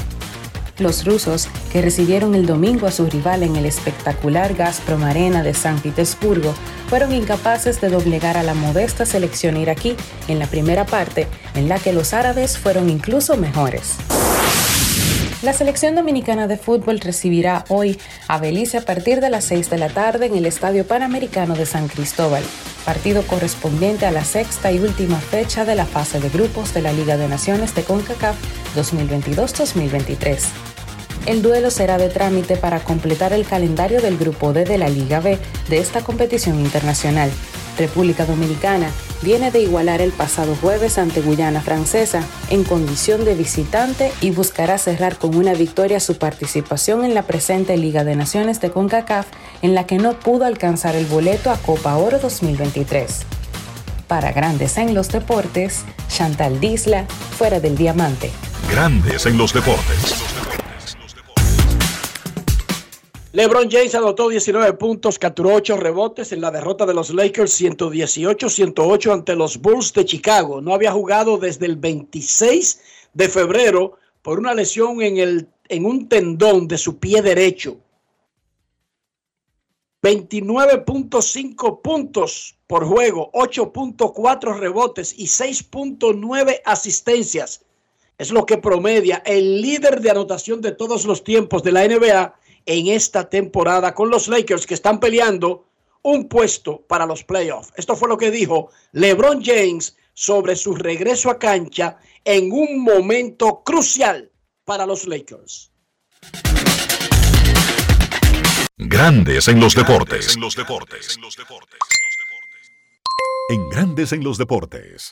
S23: Los rusos, que recibieron el domingo a su rival en el espectacular Gazprom Arena de San Petersburgo, fueron incapaces de doblegar a la modesta selección iraquí en la primera parte, en la que los árabes fueron incluso mejores. La selección dominicana de fútbol recibirá hoy a Belice a partir de las 6 de la tarde en el Estadio Panamericano de San Cristóbal, partido correspondiente a la sexta y última fecha de la fase de grupos de la Liga de Naciones de CONCACAF 2022-2023. El duelo será de trámite para completar el calendario del Grupo D de la Liga B de esta competición internacional. República Dominicana viene de igualar el pasado jueves ante Guyana Francesa en condición de visitante y buscará cerrar con una victoria su participación en la presente Liga de Naciones de CONCACAF en la que no pudo alcanzar el boleto a Copa Oro 2023. Para Grandes en los Deportes, Chantal Disla, fuera del diamante.
S1: Grandes en los deportes.
S5: LeBron James anotó 19 puntos, capturó 8 rebotes en la derrota de los Lakers 118-108 ante los Bulls de Chicago. No había jugado desde el 26 de febrero por una lesión en, el, en un tendón de su pie derecho. 29.5 puntos por juego, 8.4 rebotes y 6.9 asistencias. Es lo que promedia el líder de anotación de todos los tiempos de la NBA en esta temporada con los Lakers que están peleando un puesto para los playoffs. Esto fue lo que dijo LeBron James sobre su regreso a cancha en un momento crucial para los Lakers.
S1: Grandes en los deportes. En los deportes. En Grandes en los deportes.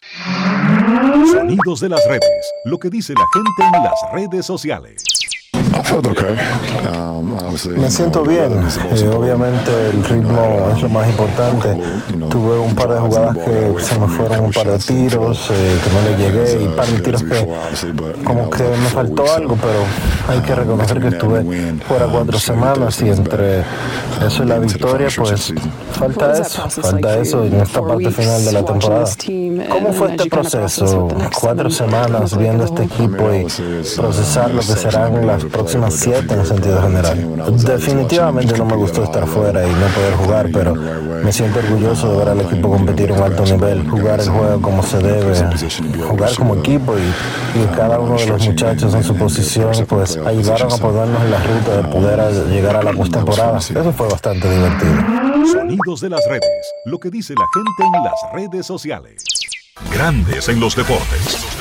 S1: Sonidos de las redes. Lo que dice la gente en las redes sociales.
S24: Um, Me siento bien. Eh, obviamente el ritmo es lo más importante. Tuve un par de jugadas que se me fueron un par de tiros, eh, que no le llegué, y un par de tiros que como que me faltó algo, pero hay que reconocer que estuve fuera cuatro semanas y entre eso y la victoria, pues falta eso, falta eso en esta parte final de la temporada. ¿Cómo fue este proceso? Cuatro semanas viendo este equipo y procesar lo que serán las próximas siete en el sentido general. Definitivamente no me gustó estar fuera y no poder jugar, pero me siento orgulloso de ver al equipo competir a un alto nivel, jugar el juego como se debe, jugar como equipo y, y cada uno de los muchachos en su posición pues ayudaron a ponernos en la ruta de poder llegar a la postemporada. Eso fue bastante divertido.
S1: Sonidos de las redes, lo que dice la gente en las redes sociales. Grandes en los deportes.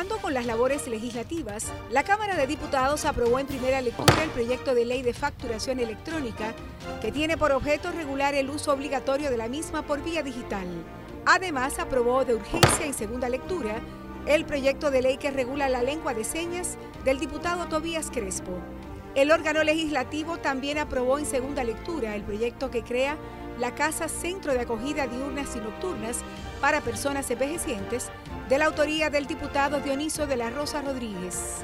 S12: Continuando con las labores legislativas, la Cámara de Diputados aprobó en primera lectura el proyecto de ley de facturación electrónica que tiene por objeto regular el uso obligatorio de la misma por vía digital. Además, aprobó de urgencia en segunda lectura el proyecto de ley que regula la lengua de señas del diputado Tobías Crespo. El órgano legislativo también aprobó en segunda lectura el proyecto que crea la Casa Centro de Acogida Diurnas y Nocturnas para Personas Envejecientes, de la autoría del diputado Dioniso de la Rosa Rodríguez.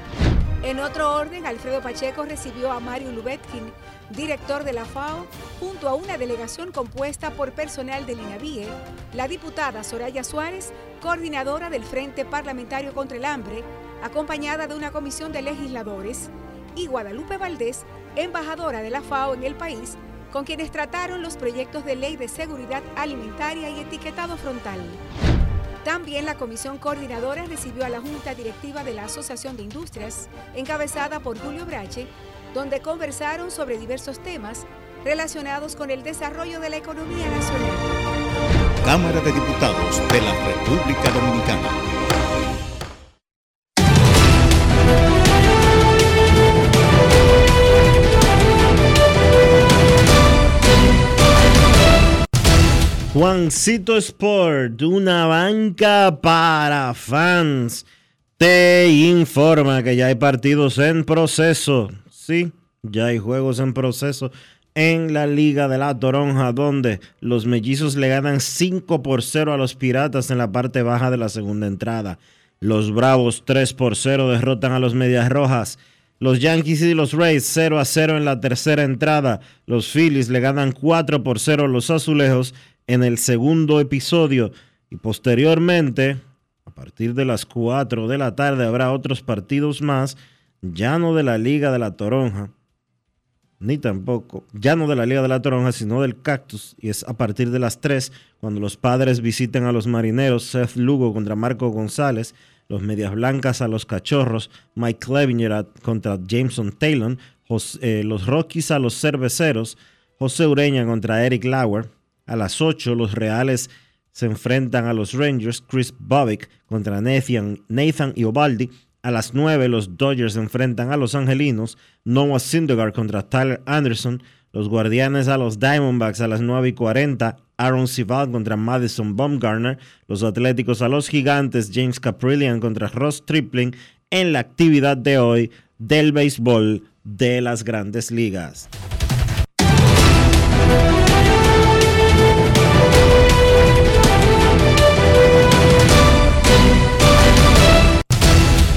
S12: En otro orden, Alfredo Pacheco recibió a Mario Lubetkin, director de la FAO, junto a una delegación compuesta por personal del INAVIE, la diputada Soraya Suárez, coordinadora del Frente Parlamentario contra el Hambre, acompañada de una comisión de legisladores, y Guadalupe Valdés, embajadora de la FAO en el país, con quienes trataron los proyectos de ley de seguridad alimentaria y etiquetado frontal. También la comisión coordinadora recibió a la Junta Directiva de la Asociación de Industrias, encabezada por Julio Brache, donde conversaron sobre diversos temas relacionados con el desarrollo de la economía nacional.
S1: Cámara de Diputados de la República Dominicana.
S3: Juancito Sport, una banca para fans, te informa que ya hay partidos en proceso. Sí, ya hay juegos en proceso en la Liga de la Toronja, donde los mellizos le ganan 5 por 0 a los Piratas en la parte baja de la segunda entrada. Los Bravos 3 por 0 derrotan a los Medias Rojas. Los Yankees y los Rays 0 a 0 en la tercera entrada. Los Phillies le ganan 4 por 0 a los Azulejos en el segundo episodio. Y posteriormente, a partir de las 4 de la tarde, habrá otros partidos más, ya no de la Liga de la Toronja, ni tampoco, ya no de la Liga de la Toronja, sino del Cactus, y es a partir de las 3, cuando los padres visiten a los marineros, Seth Lugo contra Marco González, los Medias Blancas a los Cachorros, Mike Clevinger contra Jameson Taylor, eh, los Rockies a los Cerveceros, José Ureña contra Eric Lauer, a las 8 los Reales se enfrentan a los Rangers, Chris Bobbick contra Nathan, Nathan Iobaldi, a las 9 los Dodgers se enfrentan a los Angelinos, Noah Syndergaard contra Tyler Anderson, los Guardianes a los Diamondbacks a las 9 y 40, Aaron Sival contra Madison Baumgartner, los Atléticos a los Gigantes, James Caprillian contra Ross Tripling. En la actividad de hoy del béisbol de las grandes ligas.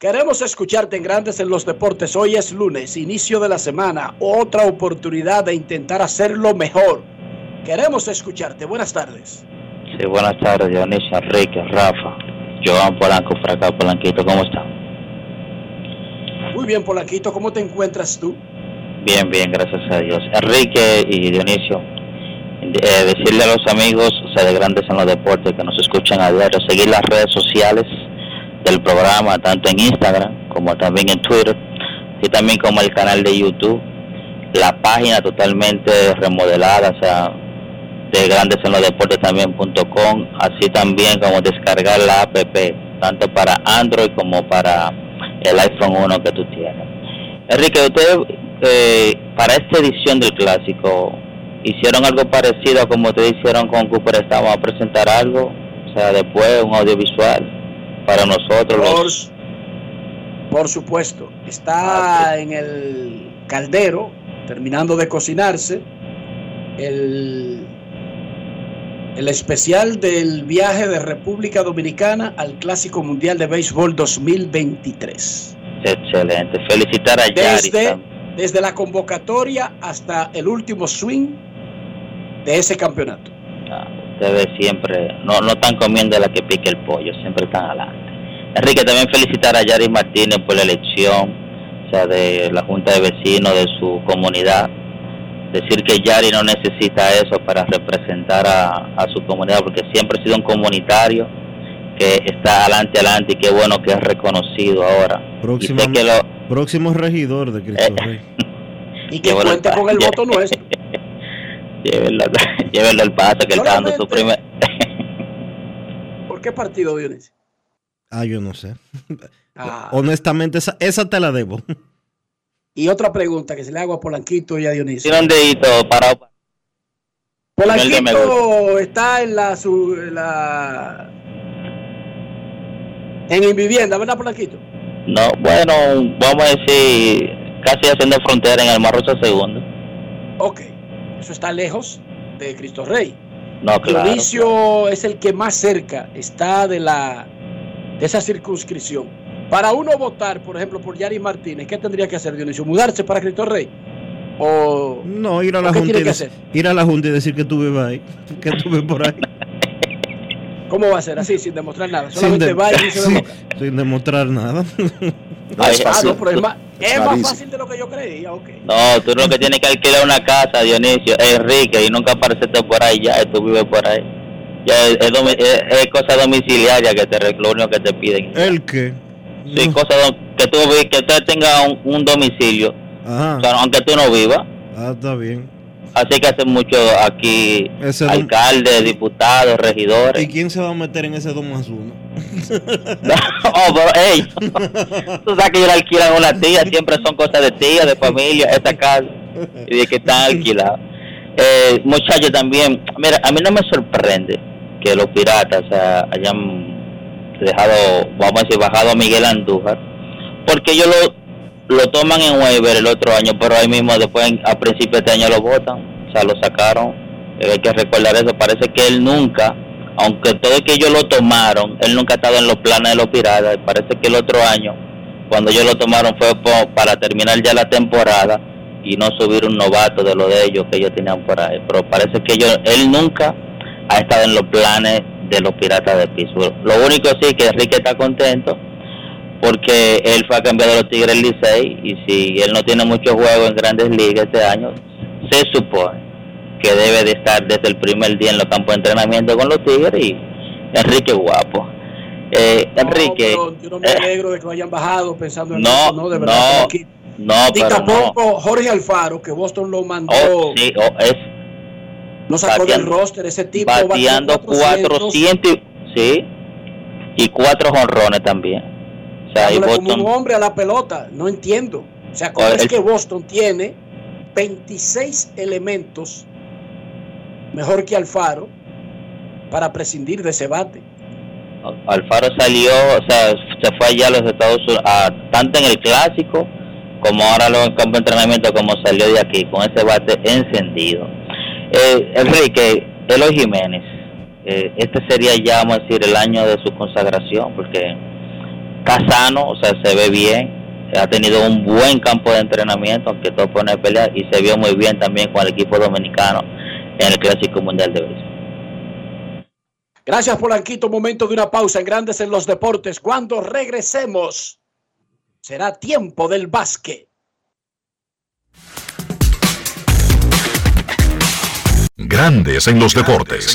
S5: Queremos escucharte en Grandes en los Deportes. Hoy es lunes, inicio de la semana, otra oportunidad de intentar hacerlo mejor. Queremos escucharte. Buenas tardes.
S25: Sí, buenas tardes, Dionisio, Enrique, Rafa, Joan Polanco por acá, Polanquito, ¿cómo está?
S5: Muy bien, Polanquito, ¿cómo te encuentras tú?
S25: Bien, bien, gracias a Dios. Enrique y Dionisio, eh, decirle a los amigos o sea, de Grandes en los Deportes que nos escuchan a diario, seguir las redes sociales del programa, tanto en Instagram como también en Twitter, y también como el canal de YouTube, la página totalmente remodelada, o sea, de grandes en los deportes también.com, así también como descargar la app, tanto para Android como para el iPhone 1 que tú tienes. Enrique, ustedes eh, para esta edición del clásico, ¿hicieron algo parecido a como ustedes hicieron con Cooper? ¿Estamos a presentar algo? O sea, después un audiovisual para nosotros.
S5: Por, supuesto, está en el caldero, terminando de cocinarse, el, el especial del viaje de República Dominicana al Clásico Mundial de Béisbol 2023.
S25: Excelente, felicitar a Yari.
S5: Desde, desde la convocatoria hasta el último swing de ese campeonato.
S25: Ah, ustedes siempre no, no están comiendo la que pique el pollo, siempre están adelante. Enrique, también felicitar a Yari Martínez por la elección, o sea, de la Junta de Vecinos de su comunidad. Decir que Yari no necesita eso para representar a, su comunidad, porque siempre ha sido un comunitario que está adelante, adelante, y qué bueno que es reconocido ahora.
S3: Próximamente, Próximo regidor de Cristo Rey.
S5: Y que cuente con el voto nuestro.
S25: Llévenlo, llévenlo al paso que él está dando su primer.
S5: ¿Por qué partido, Dionisio?
S3: Ah, yo no sé.
S5: Ah.
S3: Honestamente, esa, esa te la debo.
S5: Y otra pregunta que se le hago a Polanquito y a Dionisio.
S25: Tiene un dedito parado.
S5: Polanquito está en la, su, en la en vivienda, ¿verdad, Polanquito?
S25: No, bueno, vamos a decir, casi haciendo frontera en el Mar Rosa Segundo.
S5: Ok, eso está lejos de Cristo Rey.
S25: No, claro.
S5: Dionisio es el que más cerca está de la de esa circunscripción. Para uno votar, por ejemplo, por Yari Martínez, ¿qué tendría que hacer Dionisio? ¿Mudarse para Cristo Rey? ¿O
S3: No, ir a la
S5: ¿o qué
S3: junta
S5: tiene
S3: y
S5: que
S3: dec-
S5: hacer?
S3: ir a la junta y decir que tú vives ahí, que tú vives por ahí.
S5: ¿Cómo va a ser así, sin demostrar nada?
S3: sin,
S5: Solamente
S3: de-
S5: va y dice
S3: sí, sin demostrar nada.
S25: Ay,
S5: Ah, no, pero es más, es más fácil de lo que yo creía, ok.
S25: No, tú lo que tienes que alquilar una casa, Dionisio, es Enrique, y nunca aparecerte por ahí ya, tú vives por ahí. Ya es, es domi- es- es cosa domiciliaria que te lo único que te piden.
S3: ¿El qué?
S25: Sí, cosa que tú que usted tenga un, un domicilio,
S3: Ajá.
S25: o sea, aunque tú no vivas.
S3: Ah, está bien.
S25: Así que hacen mucho aquí
S3: Ese
S25: alcaldes, diputados, regidores.
S3: ¿Y quién se va a meter en ese 2 más 1?
S25: Oh, pero, ey, tú sabes que ellos alquilan una tía, siempre son cosas de tía, de familia, esta casa, y de que están alquilados. Eh, muchachos, también, mira, a mí no me sorprende que los piratas o sea, hayan dejado, vamos a decir, bajado a Miguel Andújar, porque ellos lo, lo toman en waiver el otro año, pero ahí mismo después, a principios de este año lo votan, o sea, lo sacaron. Eh, hay que recordar eso, parece que él nunca, aunque todo que ellos lo tomaron, él nunca ha estado en los planes de los piratas, parece que el otro año, cuando ellos lo tomaron fue para terminar ya la temporada y no subir un novato de lo de ellos que ellos tenían por ahí, pero parece que ellos, él nunca ha estado en los planes de los piratas de Pittsburgh. Lo único sí que Enrique está contento porque él fue a cambiar de los Tigres Licey y si él no tiene mucho juego en grandes ligas este año, se supone que debe de estar desde el primer día en los campos de entrenamiento con los Tigres y Enrique guapo. Eh, Enrique,
S5: Yo no me alegro de que lo hayan bajado pensando en
S25: No,
S5: eso, no, de verdad.
S25: no, no, pero no.
S5: tampoco Jorge Alfaro, que Boston lo mandó,
S25: Oh, sí, oh, es
S5: no sacó del
S25: bateando-
S5: roster ese tipo.
S25: bateando
S5: batió 400,
S25: 400, y- sí, y cuatro jonrones también. O sea, y
S5: dándole como un hombre a la pelota. No entiendo. O sea, ¿cómo es que Boston tiene 26 elementos mejor que Alfaro para prescindir de ese bate?
S25: Alfaro salió, o sea, se fue allá a los Estados Unidos, a- tanto en el clásico como ahora luego en campo de entrenamiento, como salió de aquí, con ese bate encendido. Eh, Enrique, Eloy Jiménez, eh, este sería ya, vamos a decir, el año de su consagración, porque está sano, o sea, se ve bien, ha tenido un buen campo de entrenamiento, aunque todo pone a pelear, y se vio muy bien también con el equipo dominicano en el Clásico Mundial de Béisbol.
S5: Gracias, Polanquito. Momento de una pausa en Grandes en los Deportes. Cuando regresemos, será tiempo del básquet.
S1: Grandes en los deportes.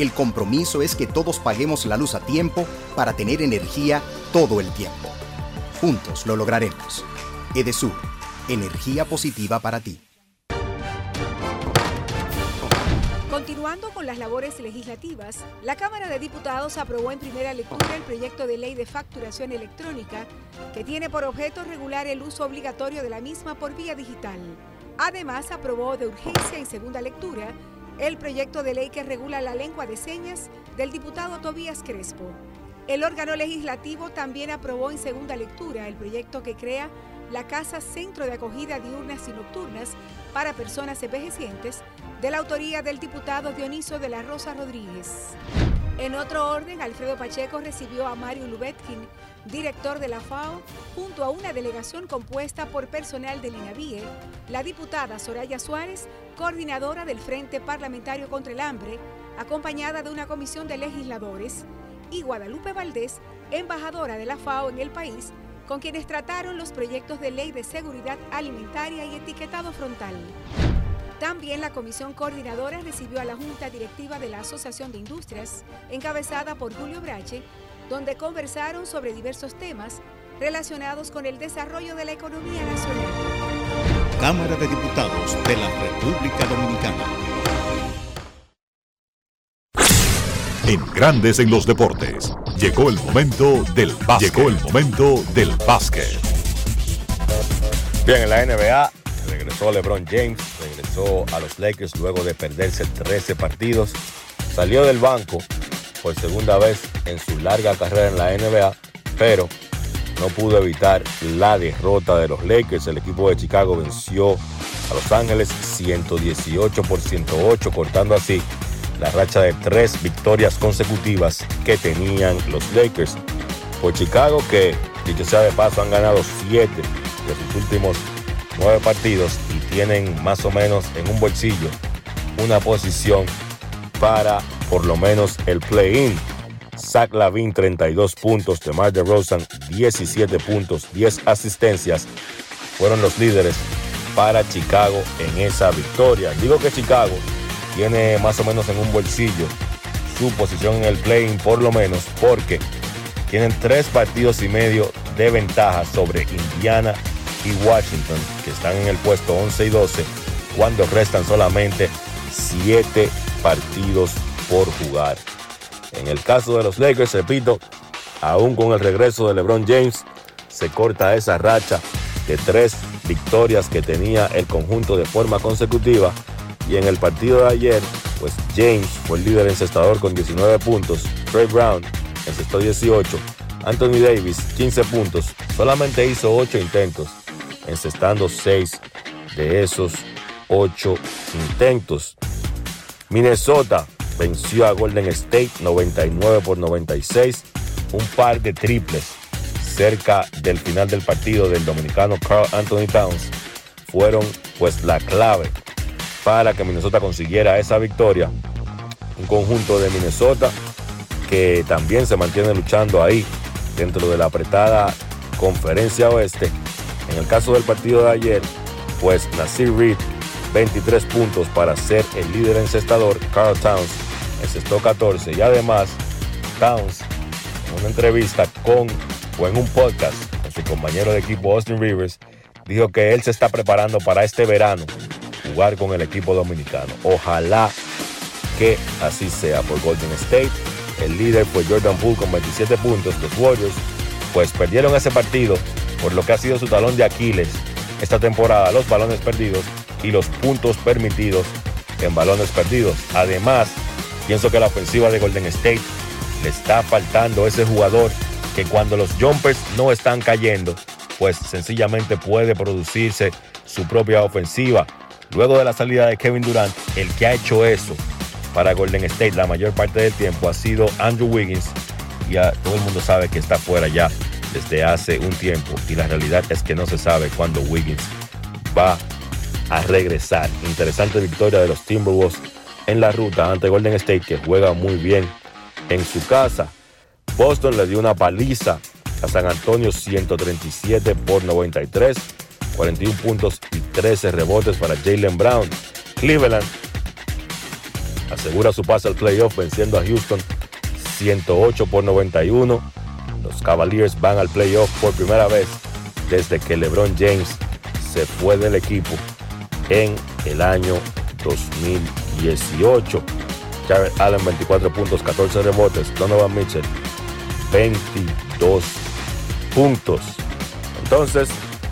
S18: El compromiso es que todos paguemos la luz a tiempo para tener energía todo el tiempo. Juntos lo lograremos. Edesur, energía positiva para ti.
S12: Continuando con las labores legislativas, la Cámara de Diputados aprobó en primera lectura el proyecto de ley de facturación electrónica que tiene por objeto regular el uso obligatorio de la misma por vía digital. Además, aprobó de urgencia en segunda lectura el proyecto de ley que regula la lengua de señas del diputado Tobías Crespo. El órgano legislativo también aprobó en segunda lectura el proyecto que crea la Casa Centro de Acogida Diurnas y Nocturnas para Personas Envejecientes, de la autoría del diputado Dioniso de la Rosa Rodríguez. En otro orden, Alfredo Pacheco recibió a Mario Lubetkin, director de la FAO, junto a una delegación compuesta por personal del INAVIE, la diputada Soraya Suárez, coordinadora del Frente Parlamentario contra el Hambre, acompañada de una comisión de legisladores, y Guadalupe Valdés, embajadora de la FAO en el país, con quienes trataron los proyectos de ley de seguridad alimentaria y etiquetado frontal. También la comisión coordinadora recibió a la Junta Directiva de la Asociación de Industrias, encabezada por Julio Brache, donde conversaron sobre diversos temas relacionados con el desarrollo de la economía nacional.
S1: Cámara de Diputados de la República Dominicana. En Grandes en los Deportes. Llegó el momento del básquet. Llegó el momento del básquet.
S26: Bien, en la NBA regresó LeBron James, regresó a los Lakers luego de perderse 13 partidos. Salió del banco por segunda vez en su larga carrera en la NBA, pero no pudo evitar la derrota de los Lakers. El equipo de Chicago venció a Los Ángeles 118 por 108, cortando así la racha de tres victorias consecutivas que tenían los Lakers. Por Chicago, que dicho sea de paso, han ganado siete de sus últimos nueve partidos y tienen más o menos en un bolsillo una posición para por lo menos el play-in. Zach Lavin 32 puntos, DeMar DeRozan 17 puntos, 10 asistencias fueron los líderes para Chicago en esa victoria. Digo que Chicago tiene más o menos en un bolsillo su posición en el play-in por lo menos porque tienen tres partidos y medio de ventaja sobre Indiana y Washington que están en el puesto 11 y 12 cuando restan solamente 7 partidos por jugar. En el caso de los Lakers, repito, aún con el regreso de LeBron James, se corta esa racha de tres victorias que tenía el conjunto de forma consecutiva. Y en el partido de ayer, pues James fue el líder encestador con 19 puntos, Trey Brown encestó 18, Anthony Davis 15 puntos, solamente hizo 8 intentos, encestando 6 de esos 8 intentos. Minnesota venció a Golden State 99 por 96, un par de triples cerca del final del partido del dominicano Carl Anthony Towns fueron pues la clave para que Minnesota consiguiera esa victoria. Un conjunto de Minnesota que también se mantiene luchando ahí dentro de la apretada conferencia oeste. En el caso del partido de ayer, pues Nasir Reed 23 puntos para ser el líder encestador. Carl Towns encestó 14 y además Towns en una entrevista con o en un podcast con su compañero de equipo Austin Rivers dijo que él se está preparando para este verano jugar con el equipo dominicano. Ojalá que así sea por Golden State. El líder fue Jordan Poole con 27 puntos. Los Warriors pues perdieron ese partido por lo que ha sido su talón de Aquiles esta temporada, los balones perdidos y los puntos permitidos en balones perdidos. Además, pienso que la ofensiva de Golden State le está faltando ese jugador que cuando los jumpers no están cayendo, pues sencillamente puede producirse su propia ofensiva. Luego de la salida de Kevin Durant, el que ha hecho eso para Golden State la mayor parte del tiempo ha sido Andrew Wiggins. Ya todo el mundo sabe que está fuera ya desde hace un tiempo y la realidad es que no se sabe cuándo Wiggins va a regresar. Interesante victoria de los Timberwolves en la ruta ante Golden State que juega muy bien en su casa. Boston le dio una paliza a San Antonio 137 por 93, 41 puntos y 13 rebotes para Jalen Brown. Cleveland asegura su pase al playoff venciendo a Houston 108 por 91. Los Cavaliers van al playoff por primera vez desde que LeBron James se fue del equipo en el año 2018. Jared Allen 24 puntos, 14 rebotes. Donovan Mitchell 22 puntos. Entonces,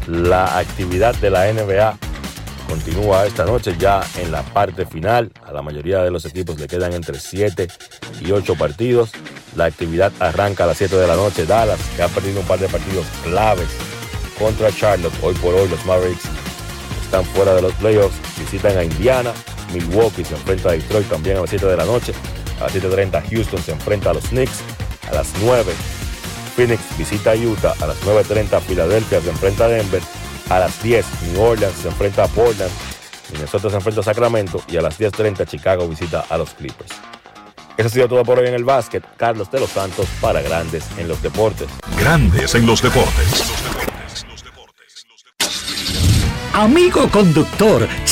S26: la actividad de la NBA continúa esta noche ya en la parte final. A la mayoría de los equipos le quedan entre 7 y 8 partidos. La actividad arranca a las 7 de la noche. Dallas, que ha perdido un par de partidos claves contra Charlotte. Hoy por hoy los Mavericks están fuera de los playoffs. Visitan a Indiana. Milwaukee se enfrenta a Detroit también a las 7 de la noche. A las 7.30 Houston se enfrenta a los Knicks. A las 9 Phoenix visita a Utah. A las 9.30 Filadelfia se enfrenta a Denver. A las 10 New Orleans se enfrenta a Portland. Minnesota se enfrenta a Sacramento. Y a las 10.30 Chicago visita a los Clippers. Eso ha sido todo por hoy en el básquet. Carlos de los Santos para Grandes en los Deportes.
S27: Grandes en los deportes.
S21: Amigo conductor,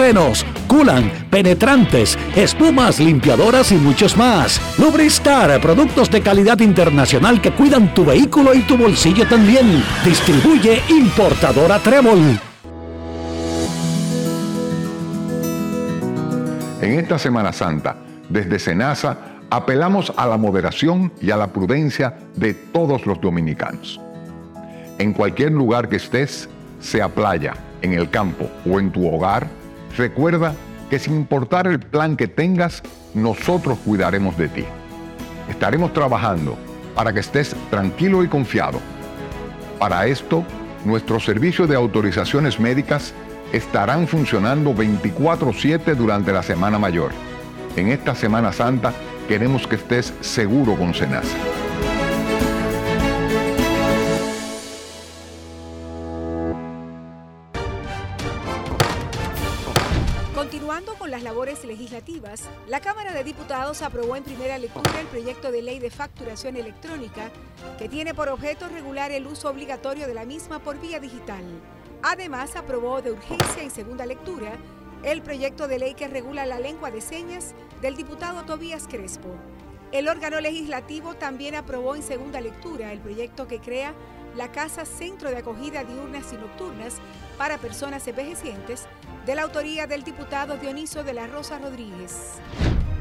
S21: frenos, culan, penetrantes, espumas, limpiadoras y muchos más. Lubristar, productos de calidad internacional que cuidan tu vehículo y tu bolsillo también. Distribuye importadora Trébol.
S9: En esta Semana Santa, desde Senasa, apelamos a la moderación y a la prudencia de todos los dominicanos. En cualquier lugar que estés, sea playa, en el campo o en tu hogar, recuerda que sin importar el plan que tengas, nosotros cuidaremos de ti. Estaremos trabajando para que estés tranquilo y confiado. Para esto, nuestros servicios de autorizaciones médicas estarán funcionando 24/7 durante la Semana Mayor. En esta Semana Santa queremos que estés seguro con Senasa.
S12: Legislativas, la Cámara de Diputados aprobó en primera lectura el proyecto de ley de facturación electrónica que tiene por objeto regular el uso obligatorio de la misma por vía digital. Además, aprobó de urgencia en segunda lectura el proyecto de ley que regula la lengua de señas del diputado Tobías Crespo. El órgano legislativo también aprobó en segunda lectura el proyecto que crea la Casa Centro de Acogida Diurnas y Nocturnas para Personas Envejecientes, de la autoría del diputado Dioniso de la Rosa Rodríguez.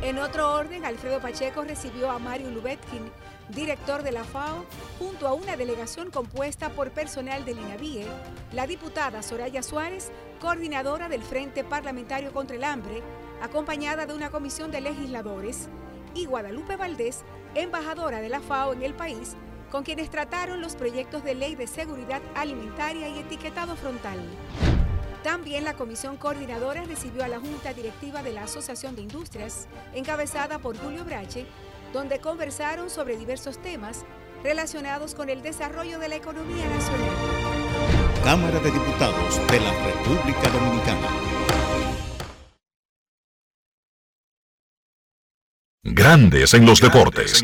S12: En otro orden, Alfredo Pacheco recibió a Mario Lubetkin, director de la FAO, junto a una delegación compuesta por personal del INAVIE, la diputada Soraya Suárez, coordinadora del Frente Parlamentario contra el Hambre, acompañada de una comisión de legisladores, y Guadalupe Valdés, embajadora de la FAO en el país, con quienes trataron los proyectos de ley de seguridad alimentaria y etiquetado frontal. También la comisión coordinadora recibió a la Junta Directiva de la Asociación de Industrias, encabezada por Julio Brache, donde conversaron sobre diversos temas relacionados con el desarrollo de la economía nacional.
S28: Cámara de Diputados de la República Dominicana.
S27: Grandes en los deportes.